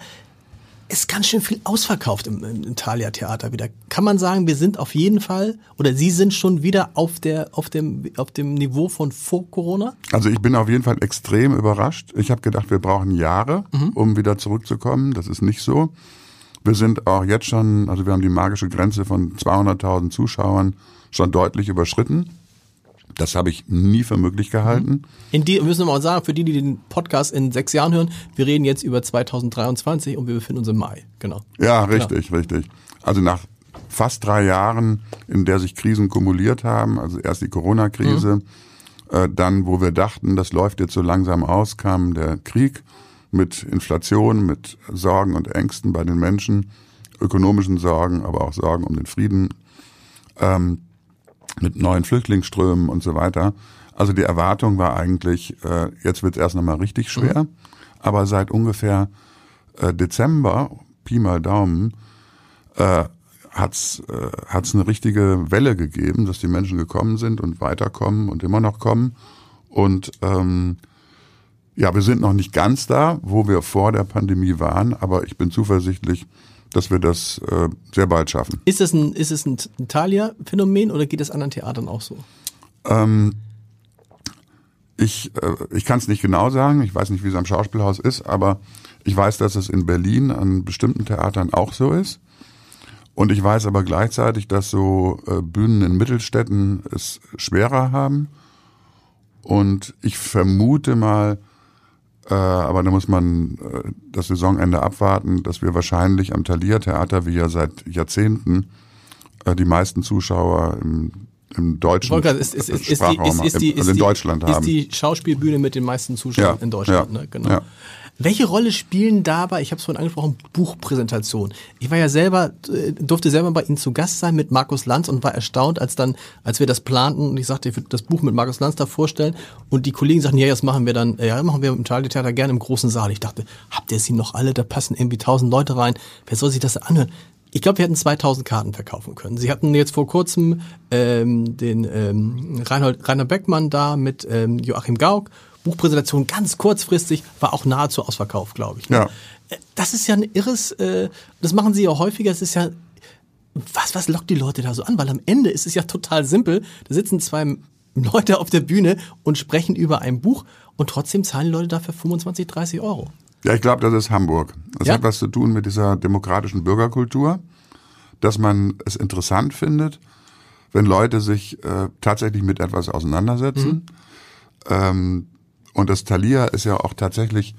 ist ganz schön viel ausverkauft im, im Thalia Theater wieder. Kann man sagen, wir sind auf jeden Fall oder Sie sind schon wieder auf der auf dem auf dem Niveau von vor Corona? Also ich bin auf jeden Fall extrem überrascht. Ich habe gedacht, wir brauchen Jahre, um wieder zurückzukommen. Das ist nicht so. Wir sind auch jetzt schon, also wir haben die magische Grenze von 200.000 Zuschauern schon deutlich überschritten. Das habe ich nie für möglich gehalten. In die müssen wir mal sagen, für die, die den Podcast in sechs Jahren hören, wir reden jetzt über 2023 und wir befinden uns im Mai. Genau. Ja, richtig, richtig. Also nach fast drei Jahren, in der sich Krisen kumuliert haben, also erst die Corona-Krise, äh, dann, wo wir dachten, das läuft jetzt so langsam aus, kam der Krieg mit Inflation, mit Sorgen und Ängsten bei den Menschen, ökonomischen Sorgen, aber auch Sorgen um den Frieden, ähm, mit neuen Flüchtlingsströmen und so weiter. Also die Erwartung war eigentlich, äh, jetzt wird es erst nochmal richtig schwer, aber seit ungefähr äh, Dezember, Pi mal Daumen, äh, hat's äh, hat's eine richtige Welle gegeben, dass die Menschen gekommen sind und weiterkommen und immer noch kommen. Und ähm, ja, wir sind noch nicht ganz da, wo wir vor der Pandemie waren, aber ich bin zuversichtlich, dass wir das äh, sehr bald schaffen. Ist es ein ist es ein Thalia-Phänomen oder geht es anderen Theatern auch so? Ähm, ich äh, ich kann es nicht genau sagen, ich weiß nicht, wie es am Schauspielhaus ist, aber ich weiß, dass es in Berlin an bestimmten Theatern auch so ist. Und ich weiß aber gleichzeitig, dass so äh, Bühnen in Mittelstädten es schwerer haben. Und ich vermute mal, äh, aber da muss man äh, das Saisonende abwarten, dass wir wahrscheinlich am Thalia Theater, wie ja seit Jahrzehnten, äh, die meisten Zuschauer im, im deutschen Volker, ist, ist, ist, ist, die, Sprachraum, ist, ist, die, im- also ist, in Deutschland die, haben. ist die Schauspielbühne mit den meisten Zuschauern Ja, in Deutschland, ja, ne? Genau. ja. Welche Rolle spielen dabei, ich habe es vorhin angesprochen, Buchpräsentation? Ich war ja selber, äh, durfte selber bei Ihnen zu Gast sein mit Markus Lanz und war erstaunt, als dann, als wir das planten und ich sagte, ich würde das Buch mit Markus Lanz da vorstellen und die Kollegen sagten, ja, das machen wir dann, ja, machen wir im Charlie Theater gerne im großen Saal. Ich dachte, habt ihr sie noch alle? Da passen irgendwie tausend Leute rein. Wer soll sich das anhören? Ich glaube, wir hätten 2000 Karten verkaufen können. Sie hatten jetzt vor kurzem ähm, den ähm, Reinhold, Rainer Beckmann da mit ähm, Joachim Gauck. Buchpräsentation ganz kurzfristig, war auch nahezu ausverkauft, glaube ich. ne? Ja. Äh, Das ist ja ein irres, äh, das machen sie ja häufiger, es ist ja, was, was lockt die Leute da so an? Weil am Ende ist es ja total simpel, da sitzen zwei Leute auf der Bühne und sprechen über ein Buch und trotzdem zahlen die Leute dafür 25, 30 Euro. Ja, ich glaube, das ist Hamburg. Das Ja? hat was zu tun mit dieser demokratischen Bürgerkultur, dass man es interessant findet, wenn Leute sich äh, tatsächlich mit etwas auseinandersetzen. Ähm, und das Thalia ist ja auch tatsächlich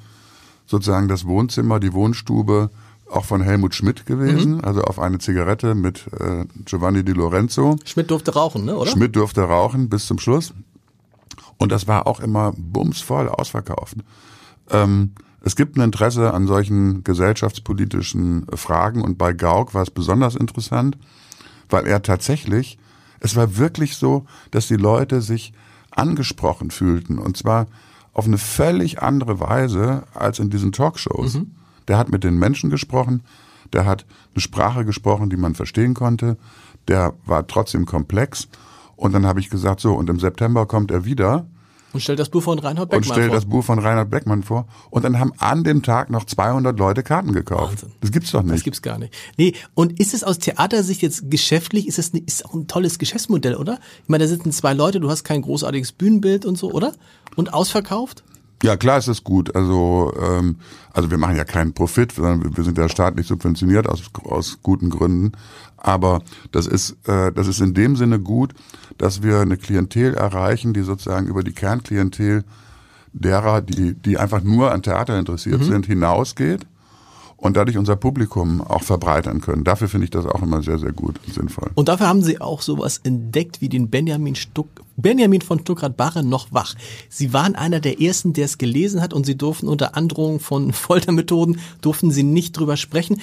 sozusagen das Wohnzimmer, die Wohnstube auch von Helmut Schmidt gewesen, also auf eine Zigarette mit äh, Giovanni Di Lorenzo. Schmidt durfte rauchen, ne, oder? Schmidt durfte rauchen bis zum Schluss. Und das war auch immer bumsvoll ausverkauft. Ähm, es gibt ein Interesse an solchen gesellschaftspolitischen Fragen und bei Gauck war es besonders interessant, weil er tatsächlich, es war wirklich so, dass die Leute sich angesprochen fühlten und zwar auf eine völlig andere Weise als in diesen Talkshows. Der hat mit den Menschen gesprochen, der hat eine Sprache gesprochen, die man verstehen konnte, der war trotzdem komplex und dann habe ich gesagt, so und im September kommt er wieder Und stellt das Buch von Reinhard und Beckmann stellt vor. das Buch von Reinhard Beckmann vor und dann haben an dem Tag noch 200 Leute Karten gekauft. Wahnsinn. Das gibt's doch Das nicht. gibt's gar nicht. Nee, und ist es aus Theatersicht jetzt geschäftlich, ist es ist auch ein tolles Geschäftsmodell, oder? Ich meine, da sitzen zwei Leute, du hast kein großartiges Bühnenbild und so, oder? Und ausverkauft? Ja, klar ist es gut. Also, ähm, also wir machen ja keinen Profit, sondern wir sind ja staatlich subventioniert aus, aus guten Gründen. Aber das ist, äh, das ist in dem Sinne gut, dass wir eine Klientel erreichen, die sozusagen über die Kernklientel derer, die, die einfach nur an Theater interessiert mhm. sind, hinausgeht und dadurch unser Publikum auch verbreitern können. Dafür finde ich das auch immer sehr, sehr gut und sinnvoll. Und dafür haben Sie auch sowas entdeckt wie den Benjamin Stuck, Benjamin von Stuckrad-Barre noch wach. Sie waren einer der ersten, der es gelesen hat und Sie durften unter Androhung von Foltermethoden, durften Sie nicht drüber sprechen.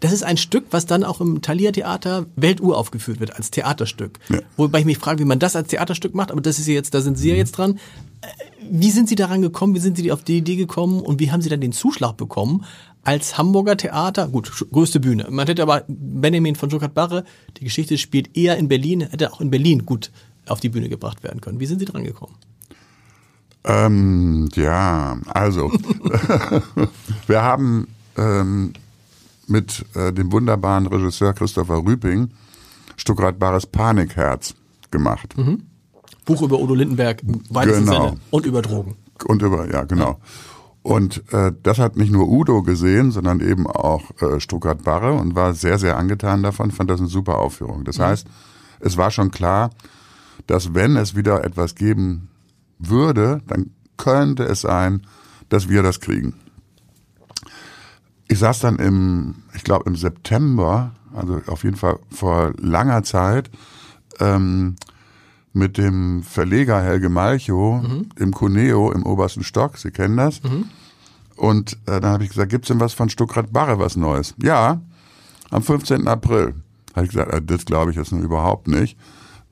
Das ist ein Stück, was dann auch im Thalia Theater Weltuhr aufgeführt wird als Theaterstück. Ja. Wobei ich mich frage, wie man das als Theaterstück macht, aber das ist ja jetzt, da sind Sie ja mhm. jetzt dran. Äh, wie sind Sie daran gekommen? Wie sind Sie auf die Idee gekommen? Und wie haben Sie dann den Zuschlag bekommen? Als Hamburger Theater, gut, größte Bühne. Man hätte aber Benjamin von Stuttgart Barre, die Geschichte spielt eher in Berlin, hätte auch in Berlin gut auf die Bühne gebracht werden können. Wie sind Sie dran gekommen? Ähm, ja, also wir haben ähm, mit äh, dem wunderbaren Regisseur Christopher Rüping Stuttgart Bares Panikherz gemacht. Mhm. Buch über Udo Lindenberg im weitesten genau. Sinne und über Drogen. Und über, ja, genau. Und äh, das hat nicht nur Udo gesehen, sondern eben auch äh, Stuttgart Barre und war sehr, sehr angetan davon, fand das eine super Aufführung. Das mhm. heißt, es war schon klar, dass wenn es wieder etwas geben würde, dann könnte es sein, dass wir das kriegen. Ich saß dann im, ich glaube im September, also auf jeden Fall vor langer Zeit, ähm, mit dem Verleger Helge Malchow mhm. im Cuneo im obersten Stock. Sie kennen das. Mhm. Und äh, dann habe ich gesagt, gibt's denn was von Stuckrad Barre was Neues? Ja, am 15. April. Habe ich gesagt, äh, das glaube ich jetzt nur überhaupt nicht.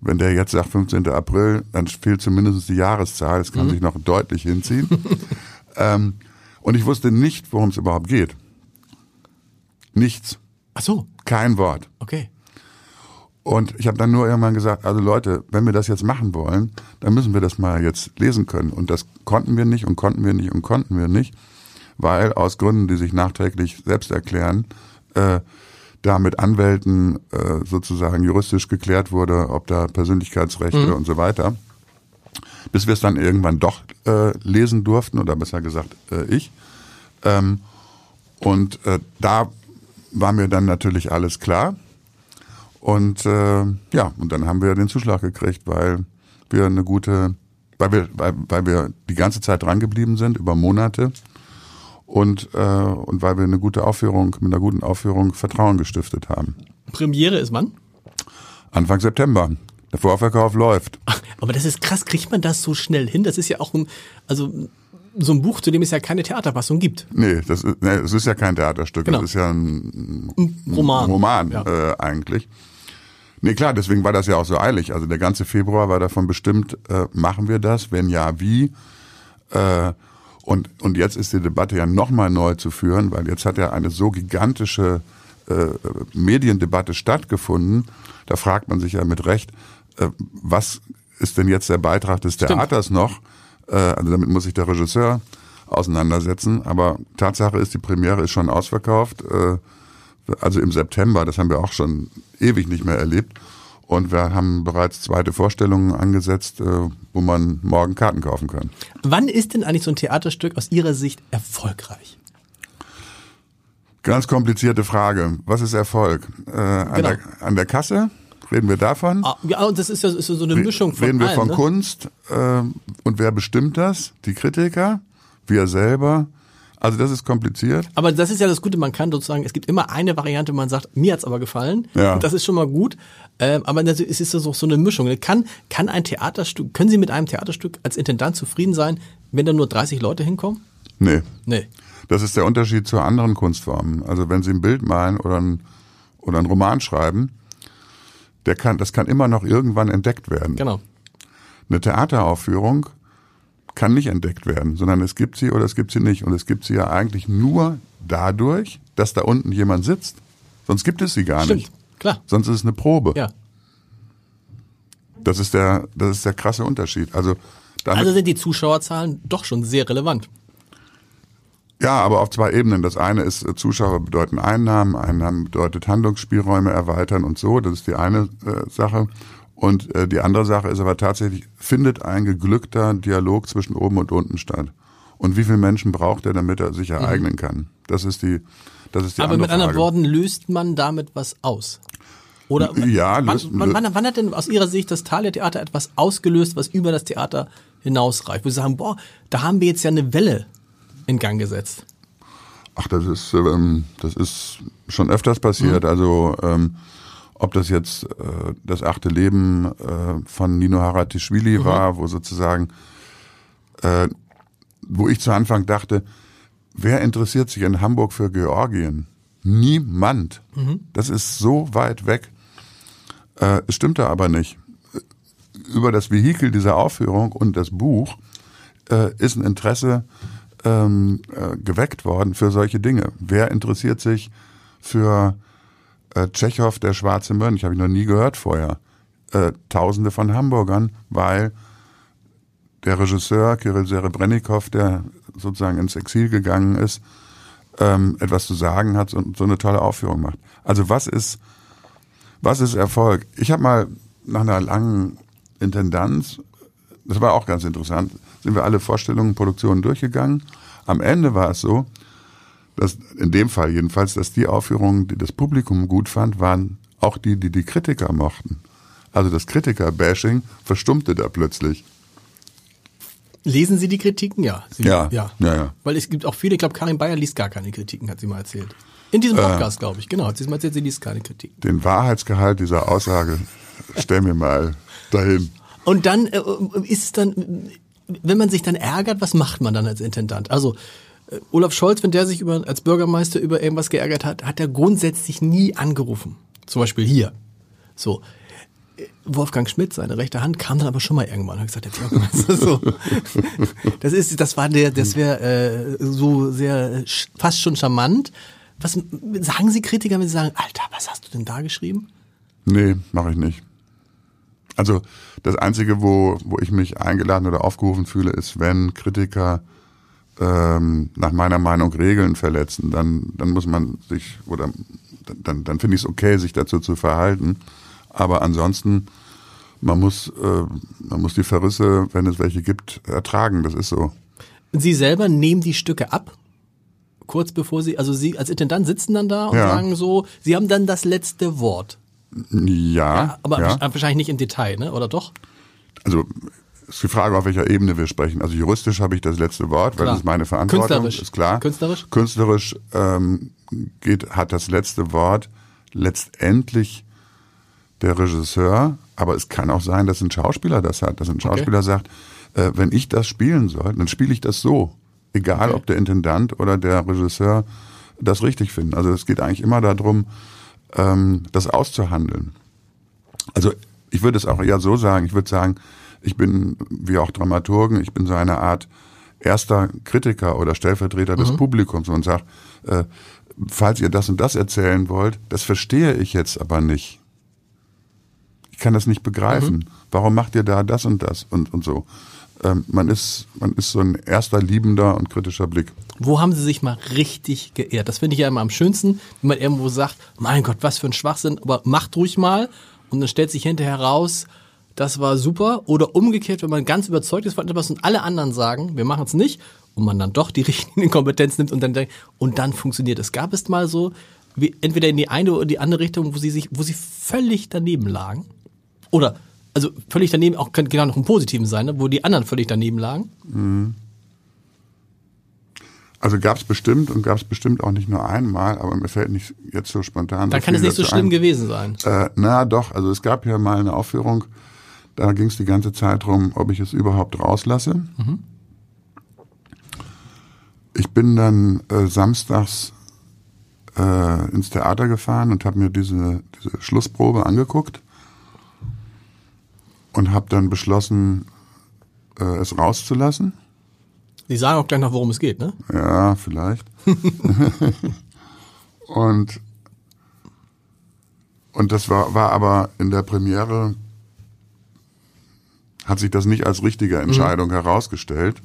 Wenn der jetzt sagt 15. April, dann fehlt zumindest die Jahreszahl. Das kann mhm. sich noch deutlich hinziehen. ähm, und ich wusste nicht, worum es überhaupt geht. Nichts. Ach so. Kein Wort. Okay. Und ich habe dann nur irgendwann gesagt, also Leute, wenn wir das jetzt machen wollen, dann müssen wir das mal jetzt lesen können. Und das konnten wir nicht und konnten wir nicht und konnten wir nicht, weil aus Gründen, die sich nachträglich selbst erklären, äh, da mit Anwälten äh, sozusagen juristisch geklärt wurde, ob da Persönlichkeitsrechte mhm. und so weiter. Bis wir es dann irgendwann doch äh, lesen durften, oder besser gesagt äh, ich. Ähm, und äh, da war mir dann natürlich alles klar. Und äh, ja, und dann haben wir den Zuschlag gekriegt, weil wir eine gute, weil wir, weil, weil wir die ganze Zeit dran geblieben sind, über Monate. Und, äh, und weil wir eine gute Aufführung, mit einer guten Aufführung Vertrauen gestiftet haben. Premiere ist wann? Anfang September. Der Vorverkauf läuft. Ach, aber das ist krass, kriegt man das so schnell hin? Das ist ja auch ein, also so ein Buch, zu dem es ja keine Theaterfassung gibt. Nee, das ist, nee, es ist ja kein Theaterstück, genau. das ist ja ein, ein Roman, Roman ja. äh, eigentlich. Nee, klar, deswegen war das ja auch so eilig. Also der ganze Februar war davon bestimmt, äh, machen wir das, wenn ja, wie. Äh, und, und jetzt ist die Debatte ja nochmal neu zu führen, weil jetzt hat ja eine so gigantische äh, Mediendebatte stattgefunden. Da fragt man sich ja mit Recht, äh, was ist denn jetzt der Beitrag des Theaters Stimmt. noch? Äh, also damit muss sich der Regisseur auseinandersetzen. Aber Tatsache ist, die Premiere ist schon ausverkauft. Äh, also im September, das haben wir auch schon ewig nicht mehr erlebt. Und wir haben bereits zweite Vorstellungen angesetzt, äh, wo man morgen Karten kaufen kann. Wann ist denn eigentlich so ein Theaterstück aus Ihrer Sicht erfolgreich? Ganz komplizierte Frage. Was ist Erfolg? Äh, an, genau. der, an der Kasse? Reden wir davon? Ah, ja, das ist ja ist so eine Mischung von Reden wir allem, von ne? Kunst? Äh, und wer bestimmt das? Die Kritiker? Wir selber? Also das ist kompliziert. Aber das ist ja das Gute, man kann sozusagen, es gibt immer eine Variante, man sagt, mir hat's aber gefallen. Ja. Und das ist schon mal gut. Ähm, aber es ist so, so eine Mischung. Kann, kann ein Theaterstück, können Sie mit einem Theaterstück als Intendant zufrieden sein, wenn da nur 30 Leute hinkommen? Nee. Nee. Das ist der Unterschied zu anderen Kunstformen. Also wenn Sie ein Bild malen oder ein, oder ein Roman schreiben, der kann, das kann immer noch irgendwann entdeckt werden. Genau. Eine Theateraufführung kann nicht entdeckt werden, sondern es gibt sie oder es gibt sie nicht. Und es gibt sie ja eigentlich nur dadurch, dass da unten jemand sitzt. Sonst gibt es sie gar Stimmt, nicht. klar. Sonst ist es eine Probe. Ja. Das ist der, das ist der krasse Unterschied. Also, also sind die Zuschauerzahlen doch schon sehr relevant. Ja, aber auf zwei Ebenen. Das eine ist, äh, Zuschauer bedeuten Einnahmen, Einnahmen bedeutet Handlungsspielräume erweitern und so. Das ist die eine äh, Sache. Und äh, die andere Sache ist aber tatsächlich, findet ein geglückter Dialog zwischen oben und unten statt. Und wie viele Menschen braucht er, damit er sich ereignen kann? Das ist die, das ist die Aber andere mit anderen Frage. Worten, löst man damit was aus? Oder Ja, wann, löst- wann, wann, wann hat denn aus Ihrer Sicht das Thalia Theater etwas ausgelöst, was über das Theater hinausreicht? Wo Sie sagen, boah, da haben wir jetzt ja eine Welle in Gang gesetzt. Ach, das ist, ähm, das ist schon öfters passiert. Also ähm, ob das jetzt äh, das achte Leben äh, von Nino Haratischvili war, wo sozusagen, äh, wo ich zu Anfang dachte, wer interessiert sich in Hamburg für Georgien? Niemand. Das ist so weit weg. Äh, es stimmte aber nicht. Über das Vehikel dieser Aufführung und das Buch äh, ist ein Interesse ähm, äh, geweckt worden für solche Dinge. Wer interessiert sich für äh, Tschechow, der schwarze Mönch? Habe ich noch nie gehört vorher. Äh, Tausende von Hamburgern, weil der Regisseur Kirill Serebrennikov, der sozusagen ins Exil gegangen ist, ähm, etwas zu sagen hat und so eine tolle Aufführung macht. Also was ist, was ist Erfolg? Ich habe mal nach einer langen Intendanz, das war auch ganz interessant, sind wir alle Vorstellungen, Produktionen durchgegangen. Am Ende war es so, dass in dem Fall jedenfalls, dass die Aufführungen, die das Publikum gut fand, waren auch die, die die Kritiker mochten. Also das Kritiker-Bashing verstummte da plötzlich. Lesen Sie die Kritiken? Ja. Sie, Ja, ja. ja, ja. Weil es gibt auch viele, ich glaube, Karin Bayer liest gar keine Kritiken, hat sie mal erzählt. In diesem Podcast, glaube ich, genau. Hat sie mal erzählt, sie liest keine Kritiken. Den Wahrheitsgehalt dieser Aussage stell mir mal dahin. Und dann äh, ist es dann, wenn man sich dann ärgert, was macht man dann als Intendant? Also äh, Olaf Scholz, wenn der sich über, als Bürgermeister über irgendwas geärgert hat, hat er grundsätzlich nie angerufen. Zum Beispiel hier. So. Äh, Wolfgang Schmidt, seine rechte Hand, kam dann aber schon mal irgendwann und hat gesagt, der Bürgermeister, so. Das ist, das war der, das wäre äh, so sehr, äh, fast schon charmant. Was sagen Sie Kritiker, wenn Sie sagen, Alter, was hast du denn da geschrieben? Nee, mache ich nicht. Also das Einzige, wo, wo ich mich eingeladen oder aufgerufen fühle, ist, wenn Kritiker ähm, nach meiner Meinung Regeln verletzen, dann, dann muss man sich, oder dann, dann finde ich es okay, sich dazu zu verhalten. Aber ansonsten, man muss, äh, man muss die Verrisse, wenn es welche gibt, ertragen. Das ist so. Sie selber nehmen die Stücke ab, kurz bevor Sie, also Sie als Intendant sitzen dann da und Ja. sagen so, Sie haben dann das letzte Wort. Ja, Aber ja. wahrscheinlich nicht im Detail, ne? Oder doch? also ist die Frage, auf welcher Ebene wir sprechen. Also juristisch habe ich das letzte Wort, weil Klar. das ist meine Verantwortung, Künstlerisch. ist klar. Künstlerisch? Künstlerisch ähm, geht, hat das letzte Wort letztendlich der Regisseur, aber es kann auch sein, dass ein Schauspieler das hat, dass ein Schauspieler sagt, äh, wenn ich das spielen soll, dann spiele ich das so. Egal, Okay. ob der Intendant oder der Regisseur das richtig finden. Also es geht eigentlich immer darum, ähm, das auszuhandeln. Also ich würde es auch eher so sagen, ich würde sagen, ich bin, wie auch Dramaturgen, ich bin so eine Art erster Kritiker oder Stellvertreter des Publikums und sage, äh, falls ihr das und das erzählen wollt, das verstehe ich jetzt aber nicht. Ich kann das nicht begreifen. Warum macht ihr da das und das und, und so? Ähm, man ist, man ist so ein erster liebender und kritischer Blick. Wo haben Sie sich mal richtig geehrt? Das finde ich ja immer am schönsten, wenn man irgendwo sagt, mein Gott, was für ein Schwachsinn, aber macht ruhig mal und dann stellt sich hinterher raus, das war super. Oder umgekehrt, wenn man ganz überzeugt ist von etwas und alle anderen sagen, wir machen es nicht und man dann doch die richtigen Kompetenz nimmt und dann denkt, und dann funktioniert es. Gab es mal so, wie, entweder in die eine oder die andere Richtung, wo sie sich, wo sie völlig daneben lagen? Oder, also völlig daneben, auch kann genau noch im Positiven sein, ne? wo die anderen völlig daneben lagen? Also gab es bestimmt und gab es bestimmt auch nicht nur einmal, aber mir fällt nicht jetzt so spontan. Dann kann es nicht so schlimm ein. gewesen sein. Äh, na doch, also es gab ja mal eine Aufführung, da ging es die ganze Zeit drum, ob ich es überhaupt rauslasse. Ich bin dann äh, samstags äh, ins Theater gefahren und habe mir diese, diese Schlussprobe angeguckt und habe dann beschlossen, äh, es rauszulassen. Sie sagen auch gleich noch, worum es geht, ne? Ja, vielleicht. und und das war, war aber in der Premiere hat sich das nicht als richtige Entscheidung herausgestellt.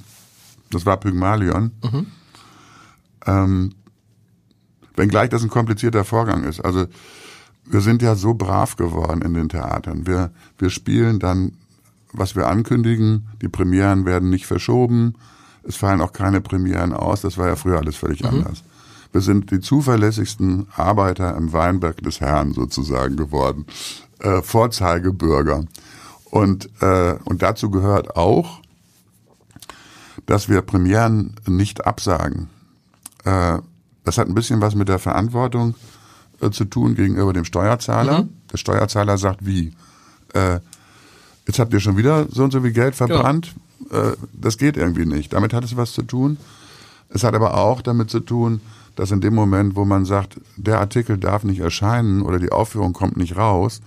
Das war Pygmalion. Ähm, wenngleich das ein komplizierter Vorgang ist. Also wir sind ja so brav geworden in den Theatern. Wir, wir spielen dann, was wir ankündigen. Die Premieren werden nicht verschoben. Es fallen auch keine Premieren aus. Das war ja früher alles völlig mhm. anders. Wir sind die zuverlässigsten Arbeiter im Weinberg des Herrn sozusagen geworden. Äh, Vorzeigebürger. Und, äh, und dazu gehört auch, dass wir Premieren nicht absagen. Äh, das hat ein bisschen was mit der Verantwortung äh, zu tun gegenüber dem Steuerzahler. Mhm. Der Steuerzahler sagt wie? Äh, jetzt habt ihr schon wieder so und so viel Geld verbrannt. Ja. Äh, das geht irgendwie nicht. Damit hat es was zu tun. Es hat aber auch damit zu tun, dass in dem Moment, wo man sagt, der Artikel darf nicht erscheinen oder die Aufführung kommt nicht raus,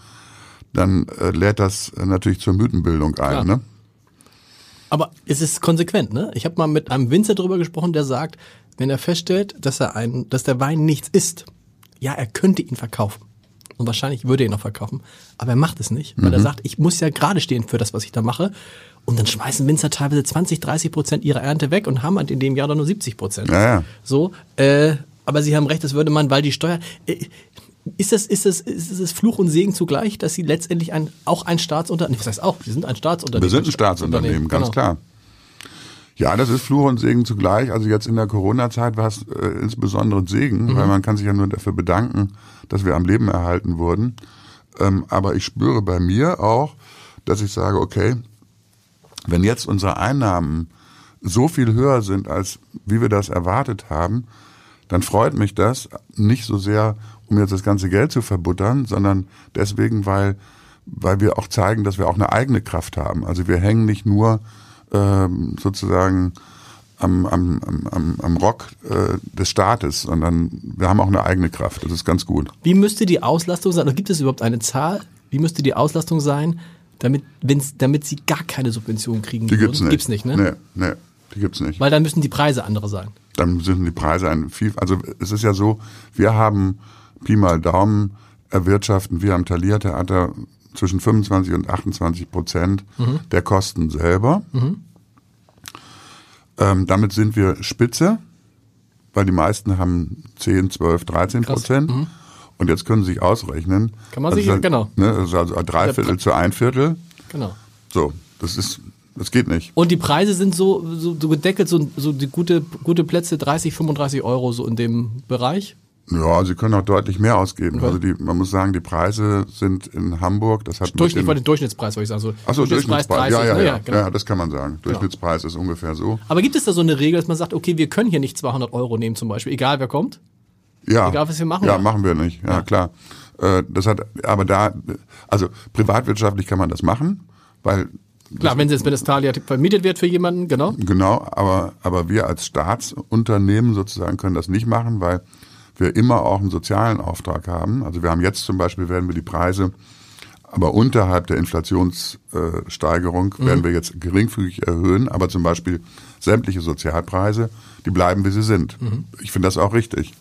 dann äh, lädt das natürlich zur Mythenbildung ein. Ne? Aber es ist konsequent, ne? Ich habe mal mit einem Winzer drüber gesprochen, der sagt, wenn er feststellt, dass er ein, dass der Wein nichts ist, ja, er könnte ihn verkaufen. Und wahrscheinlich würde er ihn noch verkaufen. Aber er macht es nicht, weil mhm. er sagt, ich muss ja gerade stehen für das, was ich da mache. Und dann schmeißen Winzer teilweise 20, 30 Prozent ihrer Ernte weg und haben halt in dem Jahr dann nur 70 Prozent. Ja, ja. So, äh, aber Sie haben recht, das würde man, weil die Steuer. Äh, ist das, ist das, ist das Fluch und Segen zugleich, dass Sie letztendlich ein, auch ein Staatsunternehmen, was heißt auch, Sie sind ein Staatsunternehmen. Wir sind ein Staatsunternehmen, ganz genau. klar. Ja, das ist Fluch und Segen zugleich. Also jetzt in der Corona-Zeit war es äh, insbesondere ein Segen, mhm. weil man kann sich ja nur dafür bedanken, dass wir am Leben erhalten wurden. Ähm, aber ich spüre bei mir auch, dass ich sage, okay, wenn jetzt unsere Einnahmen so viel höher sind, als wie wir das erwartet haben, dann freut mich das nicht so sehr, um jetzt das ganze Geld zu verbuttern, sondern deswegen, weil, weil wir auch zeigen, dass wir auch eine eigene Kraft haben. Also wir hängen nicht nur ähm, sozusagen am, am, am, am Rock äh, des Staates, sondern wir haben auch eine eigene Kraft. Das ist ganz gut. Wie müsste die Auslastung sein? Oder gibt es überhaupt eine Zahl? Wie müsste die Auslastung sein, damit, wenn's, damit sie gar keine Subventionen kriegen Die gibt's nicht. Gibt's nicht, ne? Nee, nee, die gibt's nicht. Weil dann müssen die Preise andere sein. Dann müssen die Preise ein viel, also es ist ja so, wir haben Pi mal Daumen erwirtschaften wir am Thalia Theater zwischen 25 und 28 Prozent mhm. der Kosten selber. Mhm. Ähm, damit sind wir Spitze, weil die meisten haben 10, 12, 13 Prozent. Mhm. Und jetzt können Sie sich ausrechnen. Kann man sich, halt, genau. Ne, also, also drei Viertel zu ein Viertel. Genau. So, das ist, das geht nicht. Und die Preise sind so, so, so gedeckelt, so, so die gute, gute Plätze 30, 35 Euro so in dem Bereich. Ja, sie können auch deutlich mehr ausgeben. Okay. Also die, man muss sagen, die Preise sind in Hamburg, das hat Durch, den, den Durchschnittspreis, wollte ich sagen. So, Achso, Durchschnittspreis, Durchschnittspreis 30, ja, ja, ne? ja, genau. ja, das kann man sagen. Genau. Durchschnittspreis ist ungefähr so. Aber gibt es da so eine Regel, dass man sagt, okay, wir können hier nicht 200 Euro nehmen zum Beispiel, egal wer kommt? Ja. Egal, was wir machen? Ja, machen wir nicht. Ja, ja, klar. Äh, das hat, aber da, also privatwirtschaftlich kann man das machen, weil Klar, wenn, es, das Thalia vermietet wird für jemanden, genau. Genau, aber, aber wir als Staatsunternehmen sozusagen können das nicht machen, weil wir immer auch einen sozialen Auftrag haben. Also wir haben jetzt zum Beispiel, werden wir die Preise, aber unterhalb der Inflationssteigerung mhm. werden wir jetzt geringfügig erhöhen, aber zum Beispiel sämtliche Sozialpreise, die bleiben, wie sie sind. Mhm. Ich finde das auch richtig.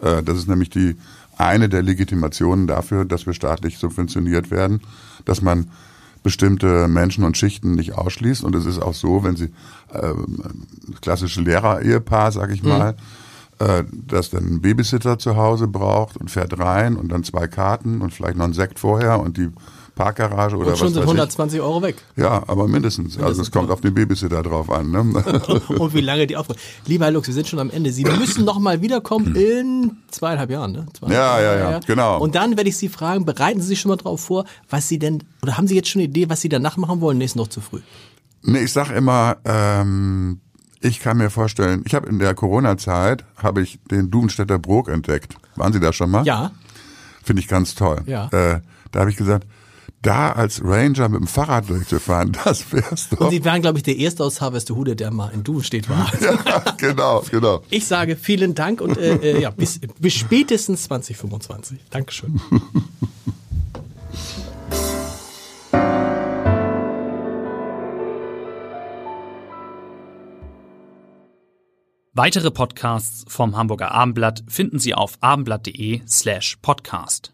Äh, das ist nämlich die eine der Legitimationen dafür, dass wir staatlich subventioniert werden, dass man bestimmte Menschen und Schichten nicht ausschließt. Und es ist auch so, wenn sie äh, klassische Lehrer-Ehepaar, sag ich mhm. mal, mhm äh, das dann einen Babysitter zu Hause braucht und fährt rein und dann zwei Karten und vielleicht noch einen Sekt vorher und die Parkgarage oder und schon was sind 120 ich. Euro weg. Ja, aber mindestens. mindestens also es kommt auf den Babysitter drauf an. Ne? und wie lange die Aufgabe. Lieber Herr Lux, wir sind schon am Ende. Sie müssen noch mal wiederkommen in zweieinhalb Jahren. Ne? Zweieinhalb ja, ja, ja, genau. Und dann werde ich Sie fragen, bereiten Sie sich schon mal drauf vor, was Sie denn, oder haben Sie jetzt schon eine Idee, was Sie danach machen wollen? Nee, ist noch zu früh. Nee, ich sag immer, ähm, ich kann mir vorstellen, ich habe in der Corona-Zeit habe ich den Dudenstädter Brok entdeckt. Waren Sie da schon mal? Ja. Finde ich ganz toll. Ja. Äh, da habe ich gesagt, da als Ranger mit dem Fahrrad durchzufahren, das wär's doch. Und Sie waren, glaube ich, der Erste aus Harvesterhude, der mal in Dudenstedt war. ja, genau, genau. Ich sage vielen Dank und äh, äh ja, bis, bis spätestens 2025. Dankeschön. Weitere Podcasts vom Hamburger Abendblatt finden Sie auf abendblatt.de slash podcast.